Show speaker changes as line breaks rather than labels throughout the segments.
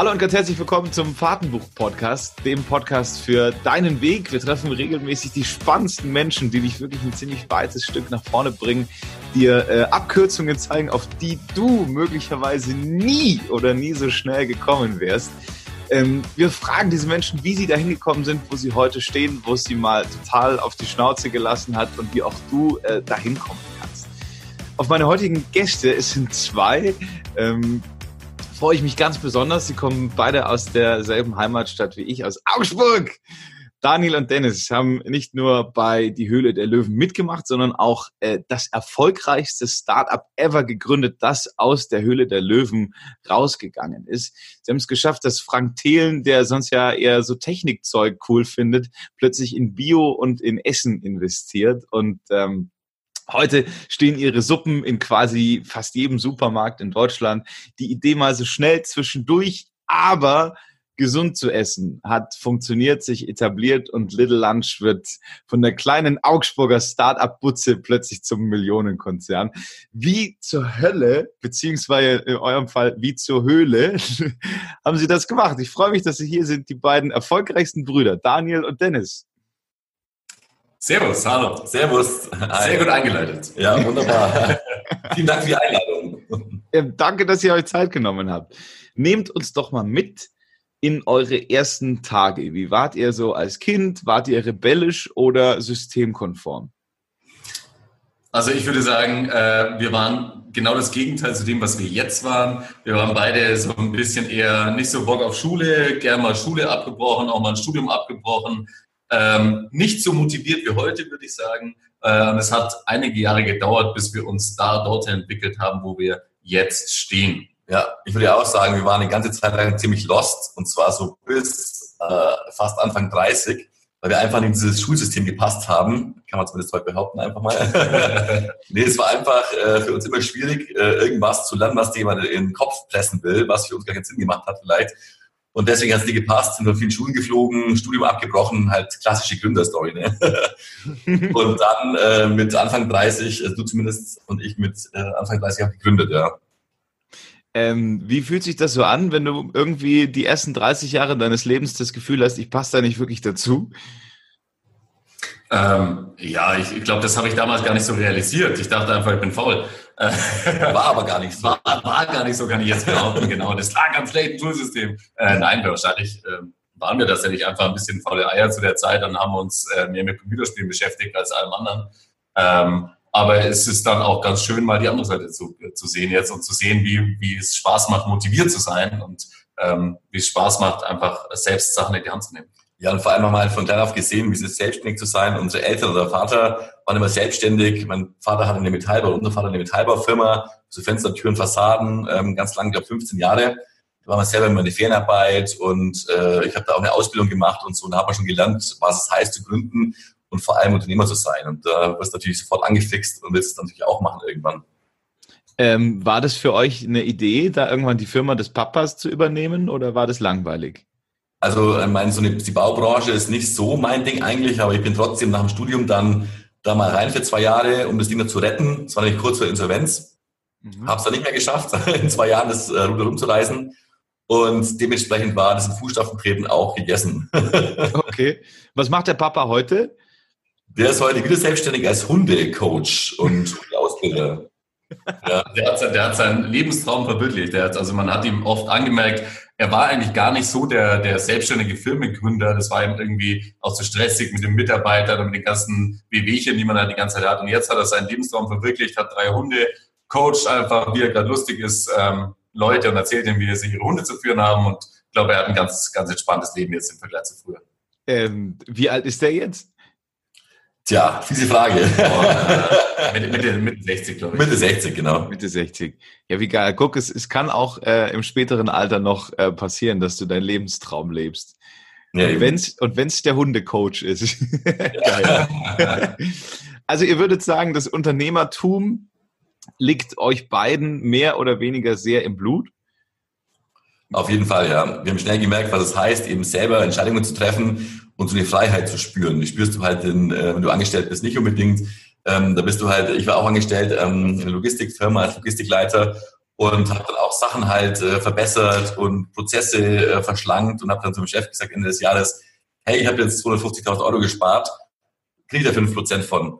Hallo und ganz herzlich willkommen zum Fahrtenbuch-Podcast, dem Podcast für deinen Weg. Wir treffen regelmäßig die spannendsten Menschen, die dich wirklich ein ziemlich weites Stück nach vorne bringen, dir äh, Abkürzungen zeigen, auf die du möglicherweise nie oder nie so schnell gekommen wärst. Ähm, wir fragen diese Menschen, wie sie dahin gekommen sind, wo sie heute stehen, wo sie mal total auf die Schnauze gelassen hat und wie auch du äh, dahin kommen kannst. Auf meine heutigen Gäste, es sind zwei, ähm, freue ich mich ganz besonders. Sie kommen beide aus derselben Heimatstadt wie ich, aus Augsburg. Daniel und Dennis haben nicht nur bei Die Höhle der Löwen mitgemacht, sondern auch äh, das erfolgreichste Startup ever gegründet, das aus der Höhle der Löwen rausgegangen ist. Sie haben es geschafft, dass Frank Thelen, der sonst ja eher so Technikzeug cool findet, plötzlich in Bio und in Essen investiert und ähm, Heute stehen ihre Suppen in quasi fast jedem Supermarkt in Deutschland. Die Idee mal so schnell zwischendurch, aber gesund zu essen hat funktioniert, sich etabliert und Little Lunch wird von der kleinen Augsburger Start-up-Butze plötzlich zum Millionenkonzern. Wie zur Hölle, beziehungsweise in eurem Fall wie zur Höhle, haben sie das gemacht. Ich freue mich, dass Sie hier sind, die beiden erfolgreichsten Brüder, Daniel und Dennis.
Servus, hallo.
Servus.
Sehr gut eingeleitet.
Ja, wunderbar. Vielen Dank für die Einladung.
Ja, danke, dass ihr euch Zeit genommen habt. Nehmt uns doch mal mit in eure ersten Tage. Wie wart ihr so als Kind? Wart ihr rebellisch oder systemkonform?
Also ich würde sagen, äh, wir waren genau das Gegenteil zu dem, was wir jetzt waren. Wir waren beide so ein bisschen eher nicht so Bock auf Schule, gerne mal Schule abgebrochen, auch mal ein Studium abgebrochen, ähm, nicht so motiviert wie heute, würde ich sagen. Ähm, es hat einige Jahre gedauert, bis wir uns da dorthin entwickelt haben, wo wir jetzt stehen.
Ja, ich würde auch sagen, wir waren die ganze Zeit lang ziemlich lost und zwar so bis äh, fast Anfang 30, weil wir einfach in dieses Schulsystem gepasst haben. Kann man zumindest heute behaupten, einfach mal. nee, es war einfach äh, für uns immer schwierig, äh, irgendwas zu lernen, was jemand in den Kopf pressen will, was für uns gar keinen Sinn gemacht hat vielleicht. Und deswegen hat es nie gepasst, sind von vielen Schulen geflogen, Studium abgebrochen, halt klassische Gründerstory. Ne? und dann äh, mit Anfang 30, also du zumindest und ich mit äh, Anfang 30 habe gegründet, ja.
Ähm, wie fühlt sich das so an, wenn du irgendwie die ersten 30 Jahre deines Lebens das Gefühl hast, ich passe da nicht wirklich dazu?
Ähm, ja, ich, ich glaube, das habe ich damals gar nicht so realisiert. Ich dachte einfach, ich bin faul.
War aber gar nicht so.
War, war gar nicht so, kann ich jetzt behaupten, genau. Das lag am schlechten Schulsystem. Äh, nein, wahrscheinlich äh, waren wir tatsächlich einfach ein bisschen faule Eier zu der Zeit. Dann haben wir uns äh, mehr mit Computerspielen beschäftigt als allem anderen. Ähm, aber es ist dann auch ganz schön, mal die andere Seite zu, zu sehen jetzt und zu sehen, wie, wie es Spaß macht, motiviert zu sein und ähm, wie es Spaß macht, einfach selbst Sachen in die Hand zu nehmen.
Ja, und vor allem nochmal von klein auf gesehen, wie es ist, selbstständig zu sein. Unsere Eltern oder Vater waren immer selbstständig. Mein Vater hatte eine Metallbau, unser Vater eine Metallbaufirma, so Fenster, Türen, Fassaden, ähm, ganz lang, ich glaube 15 Jahre. Da war man selber immer eine Ferienarbeit und äh, ich habe da auch eine Ausbildung gemacht und so. Und da hat man schon gelernt, was es heißt zu gründen und vor allem Unternehmer zu sein. Und da äh, wirst du natürlich sofort angefixt und willst es natürlich auch machen irgendwann.
Ähm, war das für euch eine Idee, da irgendwann die Firma des Papas zu übernehmen oder war das langweilig?
Also, ich meine, so eine, die Baubranche ist nicht so mein Ding eigentlich, aber ich bin trotzdem nach dem Studium dann da mal rein für zwei Jahre, um das Ding noch zu retten. Das war nämlich kurz vor Insolvenz. Mhm. Habe es dann nicht mehr geschafft, in zwei Jahren das äh, Ruder rumzureißen. Und dementsprechend war das in Fußstapfen treten auch gegessen.
okay. Was macht der Papa heute?
Der ist heute wieder selbstständig als Hundecoach und Ausbilder.
Ja, der, hat, der hat seinen Lebenstraum verwirklicht. Der hat, also man hat ihm oft angemerkt, er war eigentlich gar nicht so der, der selbstständige Firmengründer. Das war ihm irgendwie auch zu stressig mit den Mitarbeitern und mit den ganzen Wehwehchen, die man da die ganze Zeit hat. Und jetzt hat er seinen Lebenstraum verwirklicht, hat drei Hunde, coacht einfach, wie er gerade lustig ist, ähm, Leute und erzählt ihnen, wie sie ihre Hunde zu führen haben. Und ich glaube, er hat ein ganz, ganz entspanntes Leben jetzt im Vergleich zu früher.
Ähm, wie alt ist der jetzt?
Tja, fiese Frage.
Oh, Mitte, Mitte, Mitte 60, glaube ich.
Mitte 60, genau.
Mitte 60. Ja, wie geil. Guck, es, es kann auch äh, im späteren Alter noch äh, passieren, dass du deinen Lebenstraum lebst. Ja, und wenn's, und wenn's der Hundecoach ist. geil. also ihr würdet sagen, das Unternehmertum liegt euch beiden mehr oder weniger sehr im Blut?
Auf jeden Fall, ja. Wir haben schnell gemerkt, was es heißt, eben selber Entscheidungen zu treffen und so eine Freiheit zu spüren. Die spürst du halt, in, äh, wenn du angestellt bist, nicht unbedingt. Ähm, da bist du halt, ich war auch angestellt ähm, in einer Logistikfirma als Logistikleiter und habe dann auch Sachen halt äh, verbessert und Prozesse äh, verschlankt und habe dann zum Chef gesagt Ende des Jahres, hey, ich habe jetzt 250.000 Euro gespart, kriege da 5% von.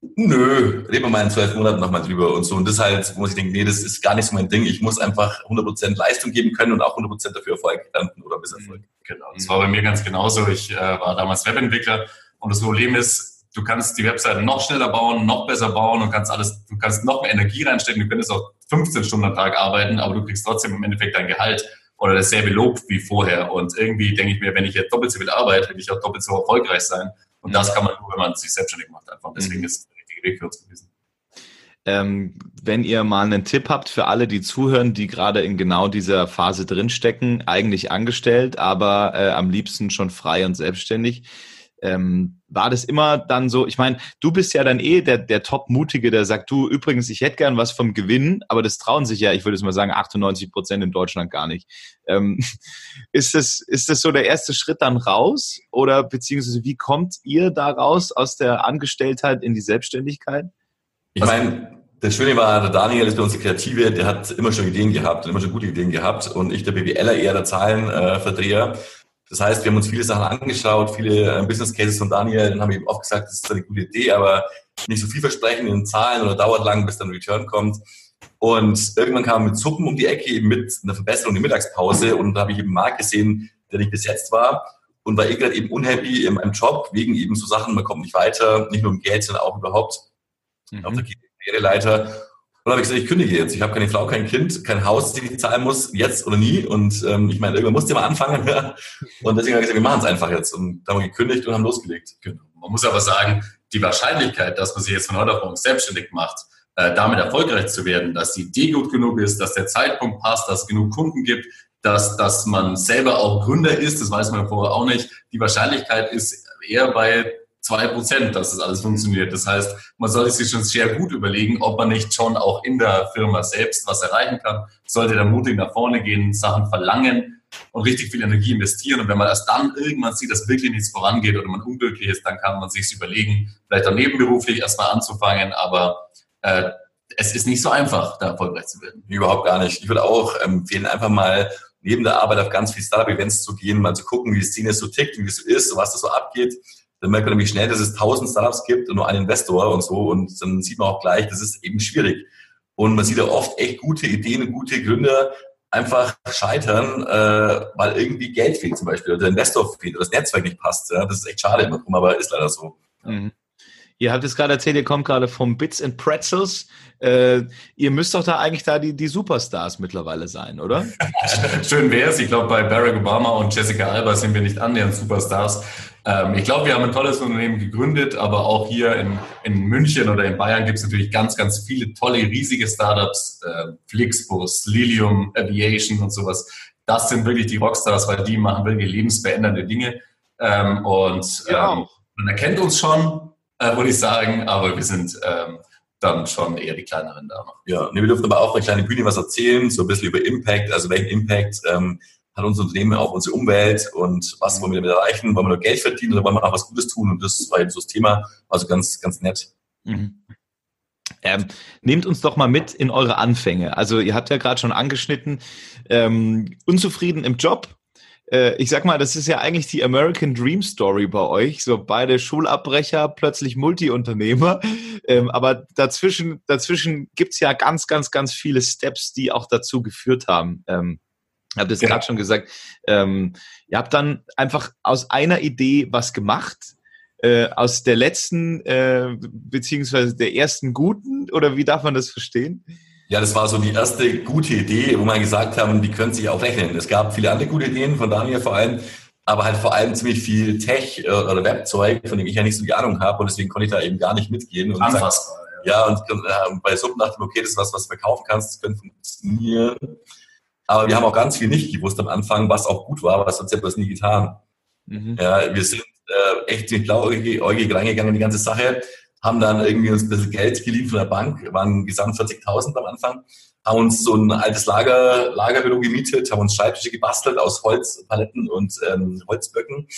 Nö, reden wir mal in zwölf Monaten nochmal drüber und so. Und das halt, wo ich denke, nee, das ist gar nicht so mein Ding. Ich muss einfach 100% Leistung geben können und auch 100% dafür Erfolg ernten oder Misserfolg.
Genau, das war bei mir ganz genauso. Ich äh, war damals Webentwickler und das Problem ist, du kannst die Webseite noch schneller bauen, noch besser bauen und kannst alles, du kannst noch mehr Energie reinstecken. Du könntest auch 15 Stunden am Tag arbeiten, aber du kriegst trotzdem im Endeffekt dein Gehalt oder dasselbe Lob wie vorher. Und irgendwie denke ich mir, wenn ich jetzt doppelt so viel arbeite, will ich auch doppelt so erfolgreich sein. Und das kann man nur, wenn man sich selbstständig macht einfach. Deswegen mhm. ist es der richtige Weg für uns gewesen.
Ähm, wenn ihr mal einen Tipp habt für alle, die zuhören, die gerade in genau dieser Phase drinstecken, eigentlich angestellt, aber äh, am liebsten schon frei und selbstständig, ähm, war das immer dann so, ich meine, du bist ja dann eh der, der Top-Mutige, der sagt, du, übrigens, ich hätte gern was vom Gewinn, aber das trauen sich ja, ich würde es mal sagen, 98 Prozent in Deutschland gar nicht. Ähm, ist, das, ist das so der erste Schritt dann raus oder beziehungsweise wie kommt ihr da raus aus der Angestelltheit in die Selbstständigkeit?
Ich meine, das Schöne war, der Daniel ist bei uns der Kreative, der hat immer schon Ideen gehabt, immer schon gute Ideen gehabt und ich, der BWLer, eher der Zahlenverdreher. Das heißt, wir haben uns viele Sachen angeschaut, viele äh, Business Cases von Daniel, dann haben wir ihm oft gesagt, das ist eine gute Idee, aber nicht so viel versprechen in Zahlen oder dauert lang, bis dann Return kommt. Und irgendwann kam er mit Suppen um die Ecke, eben mit einer Verbesserung der Mittagspause und da habe ich eben einen Markt gesehen, der nicht besetzt war und war eh gerade eben unhappy in meinem Job, wegen eben so Sachen, man kommt nicht weiter, nicht nur im Geld, sondern auch überhaupt mhm. auf der Karriereleiter dann habe ich gesagt, ich kündige jetzt. Ich habe keine Frau, kein Kind, kein Haus, das ich zahlen muss, jetzt oder nie. Und ähm, ich meine, irgendwann musste mal anfangen. Ja. Und deswegen habe ich gesagt, wir machen es einfach jetzt. Und dann haben wir gekündigt und haben losgelegt.
Genau. Man muss aber sagen, die Wahrscheinlichkeit, dass man sich jetzt von heute auf morgen selbstständig macht, äh, damit erfolgreich zu werden, dass die Idee gut genug ist, dass der Zeitpunkt passt, dass es genug Kunden gibt, dass, dass man selber auch Gründer ist, das weiß man vorher auch nicht. Die Wahrscheinlichkeit ist eher bei zwei Prozent, dass das alles funktioniert. Das heißt, man sollte sich schon sehr gut überlegen, ob man nicht schon auch in der Firma selbst was erreichen kann. Sollte da mutig nach vorne gehen, Sachen verlangen und richtig viel Energie investieren. Und wenn man erst dann irgendwann sieht, dass wirklich nichts vorangeht oder man unglücklich ist, dann kann man sich überlegen, vielleicht dann nebenberuflich erstmal anzufangen. Aber äh, es ist nicht so einfach, da erfolgreich zu werden.
Überhaupt gar nicht. Ich würde auch empfehlen, einfach mal neben der Arbeit auf ganz viele Startup-Events zu gehen, mal zu gucken, wie die Szene so tickt, wie es so ist, was da so abgeht dann merkt man nämlich schnell, dass es tausend Startups gibt und nur einen Investor und so. Und dann sieht man auch gleich, das ist eben schwierig. Und man sieht ja oft echt gute Ideen und gute Gründer einfach scheitern, äh, weil irgendwie Geld fehlt zum Beispiel oder der Investor fehlt oder das Netzwerk nicht passt. Ja? Das ist echt schade immer drum, aber ist leider so. Mhm.
Ihr habt es gerade erzählt, ihr kommt gerade vom Bits and Pretzels. Äh, ihr müsst doch da eigentlich da die, die Superstars mittlerweile sein, oder?
Schön wäre es. Ich glaube, bei Barack Obama und Jessica Alba sind wir nicht annähernd Superstars. Ähm, ich glaube, wir haben ein tolles Unternehmen gegründet, aber auch hier in, in München oder in Bayern gibt es natürlich ganz, ganz viele tolle, riesige Startups, äh, Flixbus, Lilium Aviation und sowas. Das sind wirklich die Rockstars, weil die machen wirklich lebensverändernde Dinge. Ähm, und ähm, man erkennt uns schon, äh, würde ich sagen, aber wir sind ähm, dann schon eher die kleineren da noch.
Ja, nee, wir dürfen aber auch eine kleine Bühne was erzählen, so ein bisschen über Impact, also welchen Impact ähm, hat unser Unternehmen auf unsere Umwelt und was wollen wir damit erreichen? Wollen wir nur Geld verdienen oder wollen wir auch was Gutes tun? Und das war eben so das Thema. Also ganz, ganz nett. Mhm.
Ähm, nehmt uns doch mal mit in eure Anfänge. Also ihr habt ja gerade schon angeschnitten, ähm, unzufrieden im Job. Äh, ich sag mal, das ist ja eigentlich die American Dream Story bei euch. So beide Schulabbrecher, plötzlich Multiunternehmer. Ähm, aber dazwischen, dazwischen gibt's ja ganz, ganz, ganz viele Steps, die auch dazu geführt haben. Ähm, ich habe das ja. gerade schon gesagt. Ähm, ihr habt dann einfach aus einer Idee was gemacht, äh, aus der letzten äh, beziehungsweise der ersten guten oder wie darf man das verstehen?
Ja, das war so die erste gute Idee, wo man gesagt haben, die können sich auch rechnen. Es gab viele andere gute Ideen von Daniel vor allem, aber halt vor allem ziemlich viel Tech äh, oder Webzeug, von dem ich ja nicht so die Ahnung habe und deswegen konnte ich da eben gar nicht mitgehen. Und
Anfassbar.
Ja, und äh, bei Sub dachte ich okay, das ist was, was du verkaufen kannst, das könnte funktionieren. Aber wir haben auch ganz viel nicht gewusst am Anfang, was auch gut war, aber das hat ja bloß nie getan. Mhm. Ja, wir sind äh, echt ziemlich blauäugig reingegangen in die ganze Sache, haben dann irgendwie uns ein bisschen Geld geliehen von der Bank, waren gesamt 40.000 am Anfang, haben uns so ein altes Lager, Lagerbüro gemietet, haben uns Schreibtische gebastelt aus Holzpaletten und ähm, Holzböcken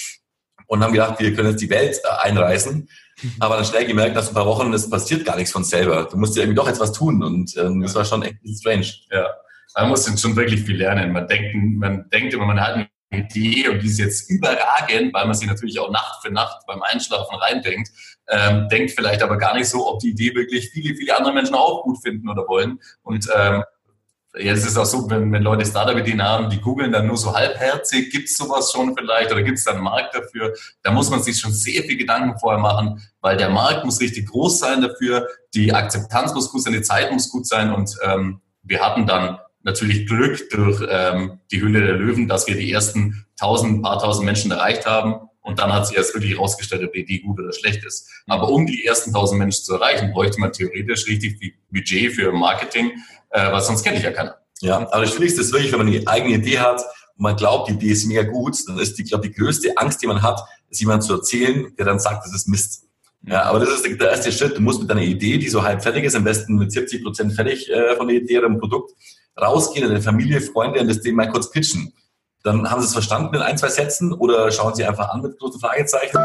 und haben gedacht, wir können jetzt die Welt äh, einreißen. Aber dann schnell gemerkt, nach ein paar Wochen, es passiert gar nichts von selber. Du musst ja irgendwie doch etwas tun und ähm, das war schon echt strange.
Ja, man muss schon wirklich viel lernen. Man denkt, man denkt immer, man hat eine Idee und die ist jetzt überragend, weil man sie natürlich auch Nacht für Nacht beim Einschlafen reindenkt, ähm, denkt vielleicht aber gar nicht so, ob die Idee wirklich viele, viele andere Menschen auch gut finden oder wollen. Und ähm, Jetzt ist es auch so, wenn, wenn Leute Startup-Ideen haben, die googeln dann nur so halbherzig, gibt es sowas schon vielleicht oder gibt es da einen Markt dafür? Da muss man sich schon sehr viel Gedanken vorher machen, weil der Markt muss richtig groß sein dafür, die Akzeptanz muss gut sein, die Zeit muss gut sein und ähm, wir hatten dann natürlich Glück durch ähm, die Hülle der Löwen, dass wir die ersten tausend, paar tausend Menschen erreicht haben. Und dann hat sich erst wirklich herausgestellt, ob die Idee gut oder schlecht ist. Aber um die ersten tausend Menschen zu erreichen, bräuchte man theoretisch richtig viel Budget für Marketing, äh, weil sonst kenne ich ja keiner.
Ja, aber das Schwierigste ist wirklich, wenn man eine eigene Idee hat und man glaubt, die Idee ist mega gut, dann ist die, glaube die größte Angst, die man hat, ist jemand zu erzählen, der dann sagt, das ist Mist. Ja, aber das ist der erste Schritt. Du musst mit deiner Idee, die so halb fertig ist, am besten mit 70 Prozent fertig äh, von der Idee oder dem Produkt, rausgehen in deine Familie, Freunde und das Ding mal kurz pitchen. Dann haben sie es verstanden in ein, zwei Sätzen oder schauen sie einfach an mit großen Fragezeichen.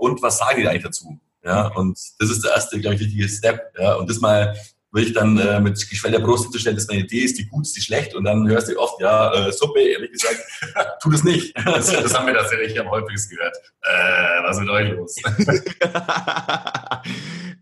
Und was sagen die eigentlich dazu? Ja, und das ist der erste, glaube ich, wichtige Step. Ja, und das mal wirklich dann äh, mit geschwellter Brust hinzustellen, dass meine Idee ist, die gut, ist die schlecht. Und dann hörst du oft, ja, äh, Suppe, ehrlich gesagt, tu das nicht.
Das, das haben wir tatsächlich am häufigsten gehört. Äh, was ist mit euch los?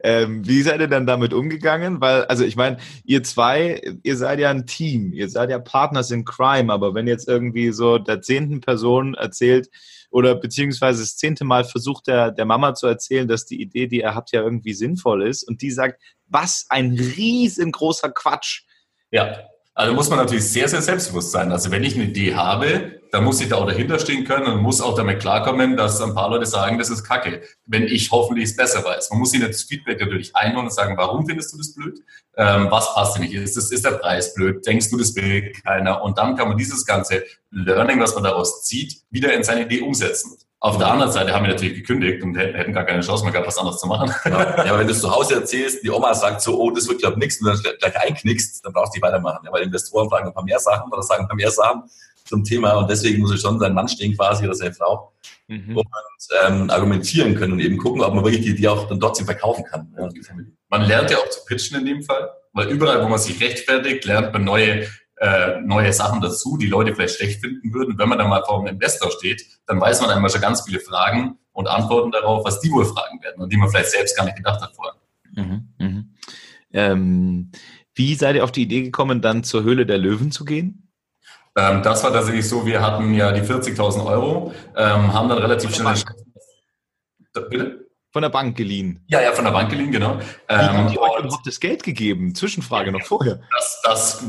ähm, wie seid ihr dann damit umgegangen? Weil, also ich meine, ihr zwei, ihr seid ja ein Team, ihr seid ja Partners in Crime, aber wenn jetzt irgendwie so der zehnten Person erzählt, oder beziehungsweise das zehnte Mal versucht der, der Mama zu erzählen, dass die Idee, die er hat, ja irgendwie sinnvoll ist und die sagt, was ein riesengroßer Quatsch.
Ja, also muss man natürlich sehr, sehr selbstbewusst sein. Also wenn ich eine Idee habe, dann muss ich da auch dahinter stehen können und muss auch damit klarkommen, dass ein paar Leute sagen, das ist Kacke, wenn ich hoffentlich es besser weiß. Man muss ihnen das Feedback natürlich einholen und sagen, warum findest du das blöd? Ähm, was passt dir nicht? Ist, das, ist der Preis blöd? Denkst du, das will keiner? Und dann kann man dieses ganze Learning, was man daraus zieht, wieder in seine Idee umsetzen. Auf der anderen Seite haben wir natürlich gekündigt und hätten gar keine Chance mehr gehabt, was anderes zu machen.
Ja, ja aber wenn du es zu Hause erzählst, die Oma sagt so, oh, das wird, glaube ich, nichts, und dann gleich einknickst, dann brauchst du nicht weitermachen. Ja, weil Investoren fragen ein paar mehr Sachen oder sagen ein paar mehr Sachen zum Thema und deswegen muss ich schon sein Mann stehen quasi oder seine Frau mhm. und ähm, argumentieren können und eben gucken, ob man wirklich die Idee auch dann trotzdem verkaufen kann. Ja,
man lernt ja auch zu pitchen in dem Fall, weil überall, wo man sich rechtfertigt, lernt man neue äh, neue Sachen dazu, die Leute vielleicht schlecht finden würden. Wenn man dann mal vor einem Investor steht, dann weiß man einmal schon ganz viele Fragen und Antworten darauf, was die wohl fragen werden und die man vielleicht selbst gar nicht gedacht hat vorher. Mhm,
mh. ähm, wie seid ihr auf die Idee gekommen, dann zur Höhle der Löwen zu gehen?
Ähm, das war tatsächlich so, wir hatten ja die 40.000 Euro, ähm, haben dann relativ schnell...
Bitte? Von der Bank geliehen.
Ja, ja, von der Bank geliehen, genau.
Wie haben die euch überhaupt das Geld gegeben? Zwischenfrage noch vorher.
Das, das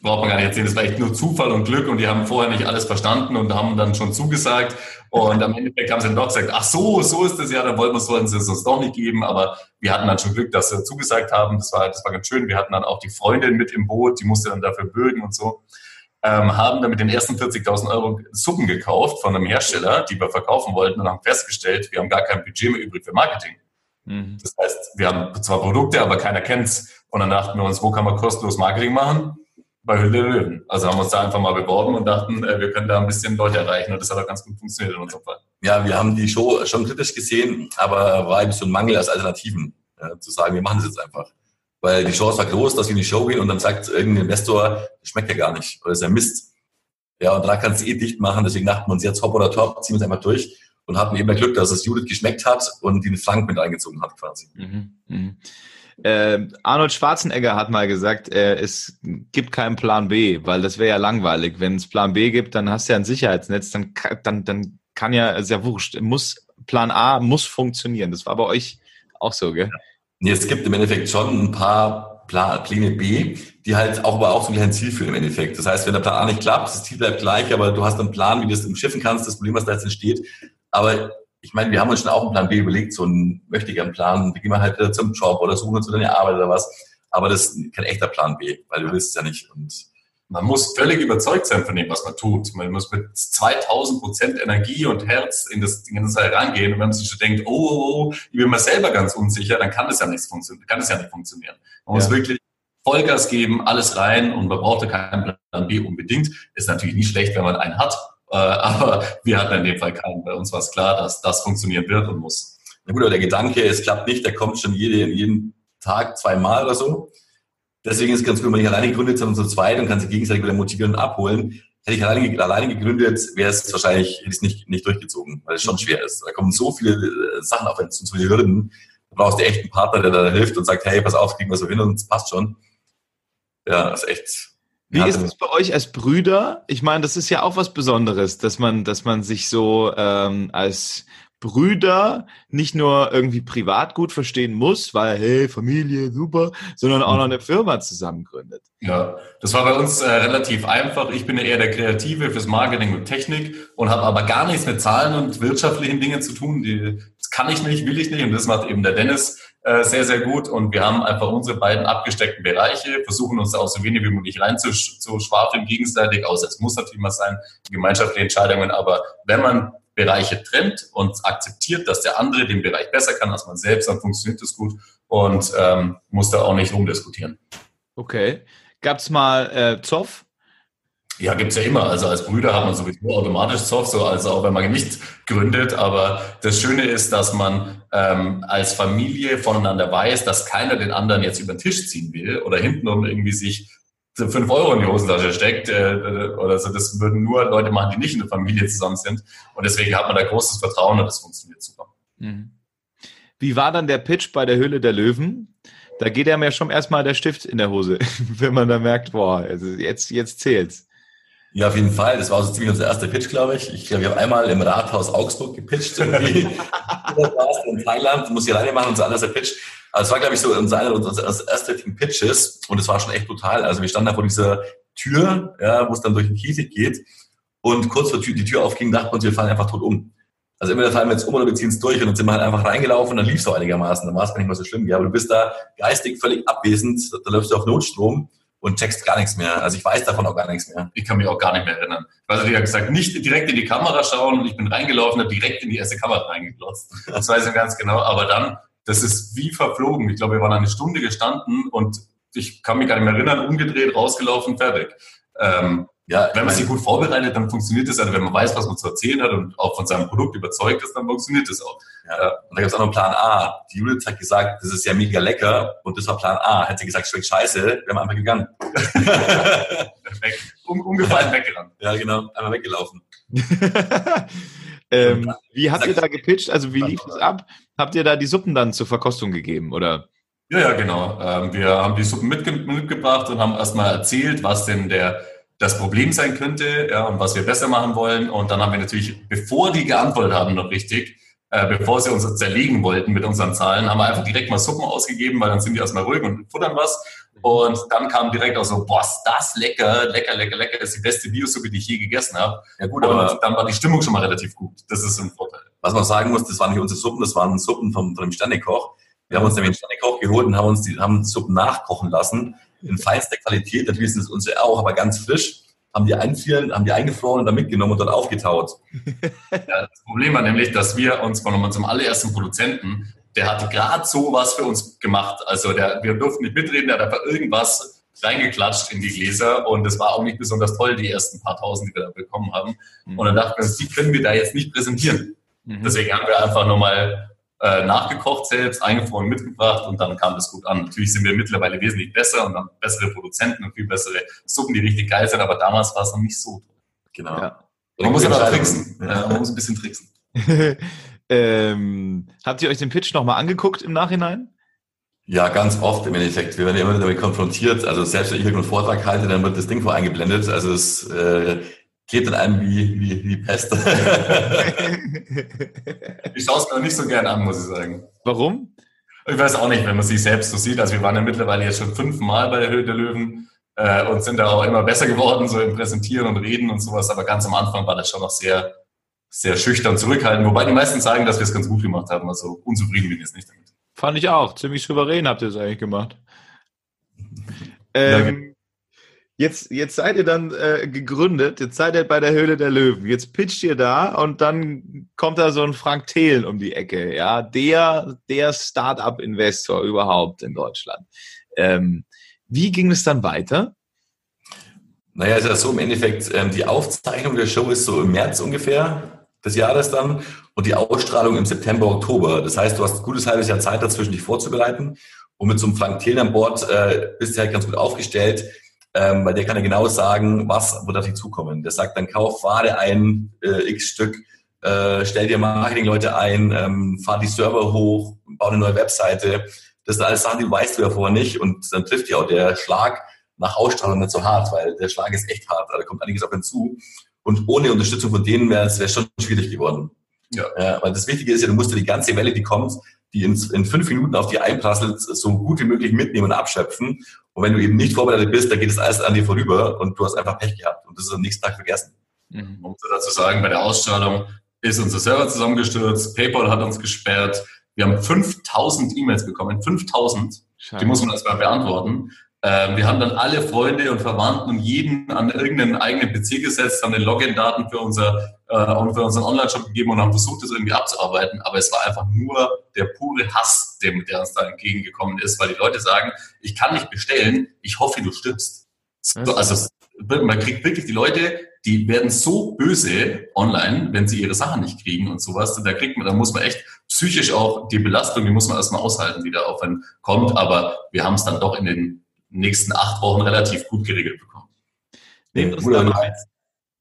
braucht man gar nicht erzählen. Das war echt nur Zufall und Glück und die haben vorher nicht alles verstanden und haben dann schon zugesagt. Und am Ende haben sie dann doch gesagt, ach so, so ist das ja, dann wollten wir sollten sie es uns doch nicht geben. Aber wir hatten dann schon Glück, dass sie zugesagt haben. Das war, das war ganz schön. Wir hatten dann auch die Freundin mit im Boot, die musste dann dafür bürgen und so. Ähm, haben dann mit den ersten 40.000 Euro Suppen gekauft von einem Hersteller, die wir verkaufen wollten und haben festgestellt, wir haben gar kein Budget mehr übrig für Marketing. Mhm. Das heißt, wir haben zwar Produkte, aber keiner kennt's. Und dann dachten wir uns, wo kann man kostenlos Marketing machen? Bei Hülle der Löwen. Also haben wir uns da einfach mal beworben und dachten, äh, wir können da ein bisschen Leute erreichen. Und das hat auch ganz gut funktioniert in unserem Fall.
Ja, wir haben die Show schon kritisch gesehen, aber war ein bisschen Mangel als Alternativen. Ja, zu sagen, wir machen das jetzt einfach. Weil die Chance war groß, dass wir in die Show gehen und dann sagt irgendein Investor, das schmeckt ja gar nicht oder ist ja Mist. Ja, und da kannst du eh dicht machen. Deswegen dachten wir uns jetzt hopp oder top, ziehen wir es einfach durch und hatten eben Glück, dass es Judith geschmeckt hat und den Frank mit eingezogen hat quasi. Mhm,
mh. Äh, Arnold Schwarzenegger hat mal gesagt, äh, es gibt keinen Plan B, weil das wäre ja langweilig. Wenn es Plan B gibt, dann hast du ja ein Sicherheitsnetz, dann, dann, dann kann ja, ist ja wurscht, muss, Plan A muss funktionieren. Das war bei euch auch so, gell?
Nee, es gibt im Endeffekt schon ein paar Pläne B, die halt auch aber auch so ein Ziel führen im Endeffekt. Das heißt, wenn der Plan A nicht klappt, das Ziel bleibt gleich, aber du hast einen Plan, wie du es umschiffen kannst, das Problem, was da jetzt entsteht. Aber ich meine, wir haben uns schon auch einen Plan B überlegt, so einen möchtigen Plan, wie gehen wir halt wieder zum Job oder suchen uns wieder eine Arbeit oder was. Aber das ist kein echter Plan B, weil du willst es ja nicht. Und
man muss völlig überzeugt sein von dem, was man tut. Man muss mit 2000 Prozent Energie und Herz in das Ding herangehen. Und wenn man sich schon denkt, oh, oh, oh, ich bin mir selber ganz unsicher, dann kann das ja nicht funktionieren. Kann das ja nicht funktionieren. Man ja. muss wirklich Vollgas geben, alles rein und man braucht ja keinen Plan B unbedingt. Ist natürlich nicht schlecht, wenn man einen hat. Äh, aber wir hatten in dem Fall keinen. Bei uns war es klar, dass das funktionieren wird und muss.
Na gut, aber der Gedanke, es klappt nicht, der kommt schon jede, jeden Tag zweimal oder so. Deswegen ist es ganz gut, wenn man nicht alleine gegründet, sondern zu zweit und kann sich gegenseitig wieder motivieren und abholen. Hätte ich alleine, alleine gegründet, wäre es wahrscheinlich, hätte nicht, nicht durchgezogen, weil es schon schwer ist. Da kommen so viele äh, Sachen auf uns, so viele Hürden. Da brauchst du echt einen Partner, der da hilft und sagt, hey, pass auf, kriegen wir so hin und es passt schon. Ja, das ist echt.
Wie ist es bei euch als Brüder? Ich meine, das ist ja auch was Besonderes, dass man, dass man sich so ähm, als Brüder nicht nur irgendwie privat gut verstehen muss, weil, hey, Familie, super, sondern auch noch eine Firma zusammen gründet.
Ja, das war bei uns äh, relativ einfach. Ich bin ja eher der Kreative fürs Marketing und Technik und habe aber gar nichts mit Zahlen und wirtschaftlichen Dingen zu tun. Die, das kann ich nicht, will ich nicht und das macht eben der Dennis äh, sehr, sehr gut und wir haben einfach unsere beiden abgesteckten Bereiche, versuchen uns da auch so wenig wie möglich reinzuschwafeln gegenseitig, außer es muss natürlich mal sein, gemeinschaftliche Entscheidungen, aber wenn man Bereiche trennt und akzeptiert, dass der andere den Bereich besser kann als man selbst, dann funktioniert das gut und ähm, muss da auch nicht rumdiskutieren.
Okay. Gab es mal äh, Zoff?
Ja, gibt's ja immer. Also als Brüder hat man sowieso automatisch Zoff, so also auch wenn man nicht gründet. Aber das Schöne ist, dass man ähm, als Familie voneinander weiß, dass keiner den anderen jetzt über den Tisch ziehen will oder hintenrum irgendwie sich fünf Euro in die Hosentasche steckt äh, oder so. Das würden nur Leute machen, die nicht in der Familie zusammen sind. Und deswegen hat man da großes Vertrauen und das funktioniert super. Mhm.
Wie war dann der Pitch bei der Höhle der Löwen? Da geht ja mir schon erstmal der Stift in der Hose, wenn man da merkt, boah, also jetzt, jetzt zählt's.
Ja, auf jeden Fall. Das war so ziemlich unser erster Pitch, glaube ich. Ich glaube, wir haben einmal im Rathaus Augsburg gepitcht, irgendwie. in Thailand, muss ich alleine machen, unser allererster Pitch. Also es war, glaube ich, so unser, einer unserer ersten Pitches und es war schon echt brutal. Also wir standen da vor dieser Tür, ja, wo es dann durch den Käfig geht und kurz vor die Tür aufging, dachten wir uns, wir fallen einfach tot um. Also entweder fallen wir jetzt um oder wir ziehen es durch und dann sind wir halt einfach reingelaufen und dann lief es so einigermaßen. Dann war es gar nicht mehr so schlimm. Ja, aber du bist da geistig völlig abwesend, da läufst du auf Notstrom und checkst gar nichts mehr. Also ich weiß davon auch gar nichts mehr.
Ich kann mich auch gar nicht mehr erinnern. Ich habe gesagt, nicht direkt in die Kamera schauen und ich bin reingelaufen, habe direkt in die erste Kamera reingeglotzt. Das weiß ich ganz genau. Aber dann das ist wie verflogen. Ich glaube, wir waren eine Stunde gestanden und ich kann mich gar nicht mehr erinnern, umgedreht, rausgelaufen, fertig. Ähm, ja, wenn man sich gut vorbereitet, dann funktioniert das. Also wenn man weiß, was man zu erzählen hat und auch von seinem Produkt überzeugt ist, dann funktioniert das auch.
Ja. Und da gibt es auch noch Plan A. Die Judith hat gesagt, das ist ja mega lecker und das war Plan A. Hätte sie gesagt, schmeckt scheiße, wir einfach gegangen.
Weg. Um, umgefallen weggerannt.
Ja, genau, einmal weggelaufen.
ähm, wie habt ihr da gepitcht? Also wie lief es ab? Habt ihr da die Suppen dann zur Verkostung gegeben, oder?
Ja, ja, genau. Ähm, wir haben die Suppen mitge mitgebracht und haben erstmal erzählt, was denn der, das Problem sein könnte ja, und was wir besser machen wollen. Und dann haben wir natürlich, bevor die geantwortet haben, noch richtig, äh, bevor sie uns zerlegen wollten mit unseren Zahlen, haben wir einfach direkt mal Suppen ausgegeben, weil dann sind die erstmal ruhig und futtern was. Und dann kam direkt auch so, boah, ist das lecker, lecker, lecker, lecker, das ist die beste Biosuppe, die ich je gegessen habe. Ja gut, aber dann war die Stimmung schon mal relativ gut. Das ist ein Vorteil.
Was man sagen muss, das waren nicht unsere Suppen, das waren Suppen vom, von dem Sternekoch. Wir haben uns nämlich einen Sternekoch geholt und haben uns die haben Suppen nachkochen lassen. In feinster Qualität, natürlich sind es unsere auch, aber ganz frisch. Haben die einfrieren, haben die eingefroren und dann mitgenommen und dann aufgetaut.
Ja, das Problem war nämlich, dass wir uns von unserem allerersten Produzenten, der hatte gerade so was für uns gemacht. Also der, wir durften nicht mitreden, der hat einfach irgendwas reingeklatscht in die Gläser und es war auch nicht besonders toll, die ersten paar tausend, die wir da bekommen haben. Mhm. Und dann dachten wir uns, die können wir da jetzt nicht präsentieren. Mhm. Deswegen haben wir einfach nochmal äh, nachgekocht selbst, eingefroren mitgebracht und dann kam das gut an. Natürlich sind wir mittlerweile wesentlich besser und haben bessere Produzenten und viel bessere Suppen, die richtig geil sind, aber damals war es noch nicht so.
Genau. Ja.
Man muss aber tricksen. Ja, man muss ein bisschen tricksen.
ähm, habt ihr euch den Pitch nochmal angeguckt im Nachhinein?
Ja, ganz oft im Endeffekt. Wir werden immer damit konfrontiert. Also selbst wenn ich irgendeinen Vortrag halte, dann wird das Ding vor eingeblendet. Also es äh, geht dann einem wie, wie, wie Pest.
ich schaue es mir nicht so gern an, muss ich sagen.
Warum?
Ich weiß auch nicht, wenn man sich selbst so sieht. Also wir waren ja mittlerweile jetzt schon fünfmal bei der Höhe der Löwen äh, und sind da auch immer besser geworden, so im Präsentieren und Reden und sowas. Aber ganz am Anfang war das schon noch sehr, sehr schüchtern zurückhaltend. Wobei die meisten sagen, dass wir es ganz gut gemacht haben. Also unzufrieden bin ich jetzt nicht damit.
Fand ich auch. Ziemlich souverän habt ihr es eigentlich gemacht. Ähm, Jetzt, jetzt seid ihr dann äh, gegründet, jetzt seid ihr bei der Höhle der Löwen. Jetzt pitcht ihr da und dann kommt da so ein Frank Thelen um die Ecke, ja, der, der Start-up-Investor überhaupt in Deutschland. Ähm, wie ging es dann weiter?
Naja, ist ja so im Endeffekt, ähm, die Aufzeichnung der Show ist so im März ungefähr des Jahres dann und die Ausstrahlung im September, Oktober. Das heißt, du hast ein gutes halbes Jahr Zeit dazwischen, dich vorzubereiten. Und mit so einem Frank Thelen an Bord äh, bist du halt ganz gut aufgestellt, ähm, weil der kann ja genau sagen, was wird auf dich zukommen. Der sagt dann, kauf Ware ein, äh, x Stück, äh, stell dir Marketing-Leute ein, ähm, fahr die Server hoch, bau eine neue Webseite. Das sind alles Sachen, die weißt du ja vorher nicht. Und dann trifft ja auch der Schlag nach Ausstrahlung nicht so hart, weil der Schlag ist echt hart, da kommt einiges auf ihn zu. Und ohne Unterstützung von denen wäre es schon schwierig geworden. Ja. ja. Weil das Wichtige ist ja, du musst ja die ganze Welle, die kommt, die in, in fünf Minuten auf die einprasselt, so gut wie möglich mitnehmen und abschöpfen. Und wenn du eben nicht vorbereitet bist, dann geht es alles an dir vorüber und du hast einfach Pech gehabt. Und das ist am nächsten Tag vergessen.
Mhm. Um dazu sagen, bei der Ausstrahlung ist unser Server zusammengestürzt, PayPal hat uns gesperrt, wir haben 5000 E-Mails bekommen, 5000. Die muss man erstmal beantworten. Ähm, wir haben dann alle Freunde und Verwandten und jeden an irgendeinen eigenen PC gesetzt, haben den Login-Daten für, unser, äh, und für unseren Online-Shop gegeben und haben versucht, das irgendwie abzuarbeiten. Aber es war einfach nur der pure Hass, der, der uns da entgegengekommen ist, weil die Leute sagen, ich kann nicht bestellen, ich hoffe, du stirbst. So, also man kriegt wirklich die Leute, die werden so böse online, wenn sie ihre Sachen nicht kriegen und sowas. Da kriegt man, da muss man echt psychisch auch die Belastung, die muss man erstmal aushalten, die da auf einen kommt. Aber wir haben es dann doch in den nächsten acht Wochen relativ gut geregelt bekommen.
Nehmt uns da mal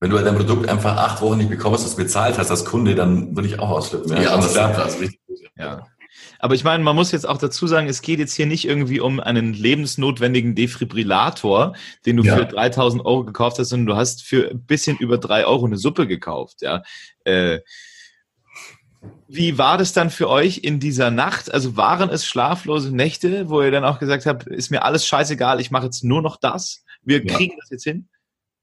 wenn du dein Produkt einfach acht Wochen nicht bekommst, was du bezahlt hast als Kunde, dann würde ich auch ausflippen.
Ja, ja das, das, das ist richtig. Ja. Aber ich meine, man muss jetzt auch dazu sagen, es geht jetzt hier nicht irgendwie um einen lebensnotwendigen Defibrillator, den du ja. für 3000 Euro gekauft hast, sondern du hast für ein bisschen über drei Euro eine Suppe gekauft. Ja. Äh, wie war das dann für euch in dieser Nacht? Also waren es schlaflose Nächte, wo ihr dann auch gesagt habt, ist mir alles scheißegal, ich mache jetzt nur noch das? Wir kriegen ja. das jetzt hin?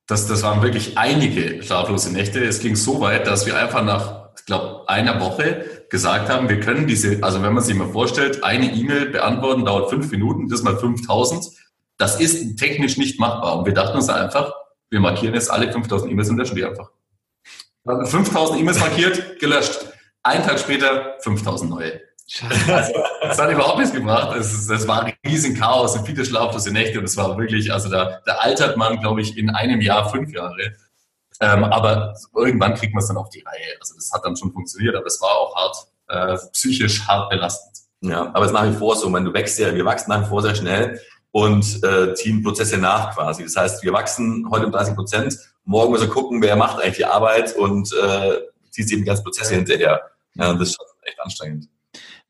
Das, das waren wirklich einige schlaflose Nächte. Es ging so weit, dass wir einfach nach, ich glaube, einer Woche gesagt haben, wir können diese, also wenn man sich mal vorstellt, eine E-Mail beantworten dauert fünf Minuten, das mal 5000. Das ist technisch nicht machbar. Und wir dachten uns einfach, wir markieren jetzt alle 5000 E-Mails und löschen die einfach. 5000 E-Mails markiert, gelöscht. Ein Tag später 5000 neue. Also, das hat überhaupt nichts gebracht. Das, das war ein riesen Chaos und viele schlaflose Nächte und es war wirklich, also da, da altert man, glaube ich, in einem Jahr fünf Jahre. Ähm, aber irgendwann kriegt man es dann auf die Reihe. Also das hat dann schon funktioniert, aber es war auch hart, äh, psychisch hart belastend.
Ja, aber es ist nach wie vor so, wenn du wächst ja, wir wachsen nach wie vor sehr schnell und äh, ziehen Prozesse nach quasi. Das heißt, wir wachsen heute um 30 Prozent, morgen müssen wir gucken, wer macht eigentlich die Arbeit und äh, zieht eben ganz Prozesse hinterher. Ja, das ist schon echt anstrengend.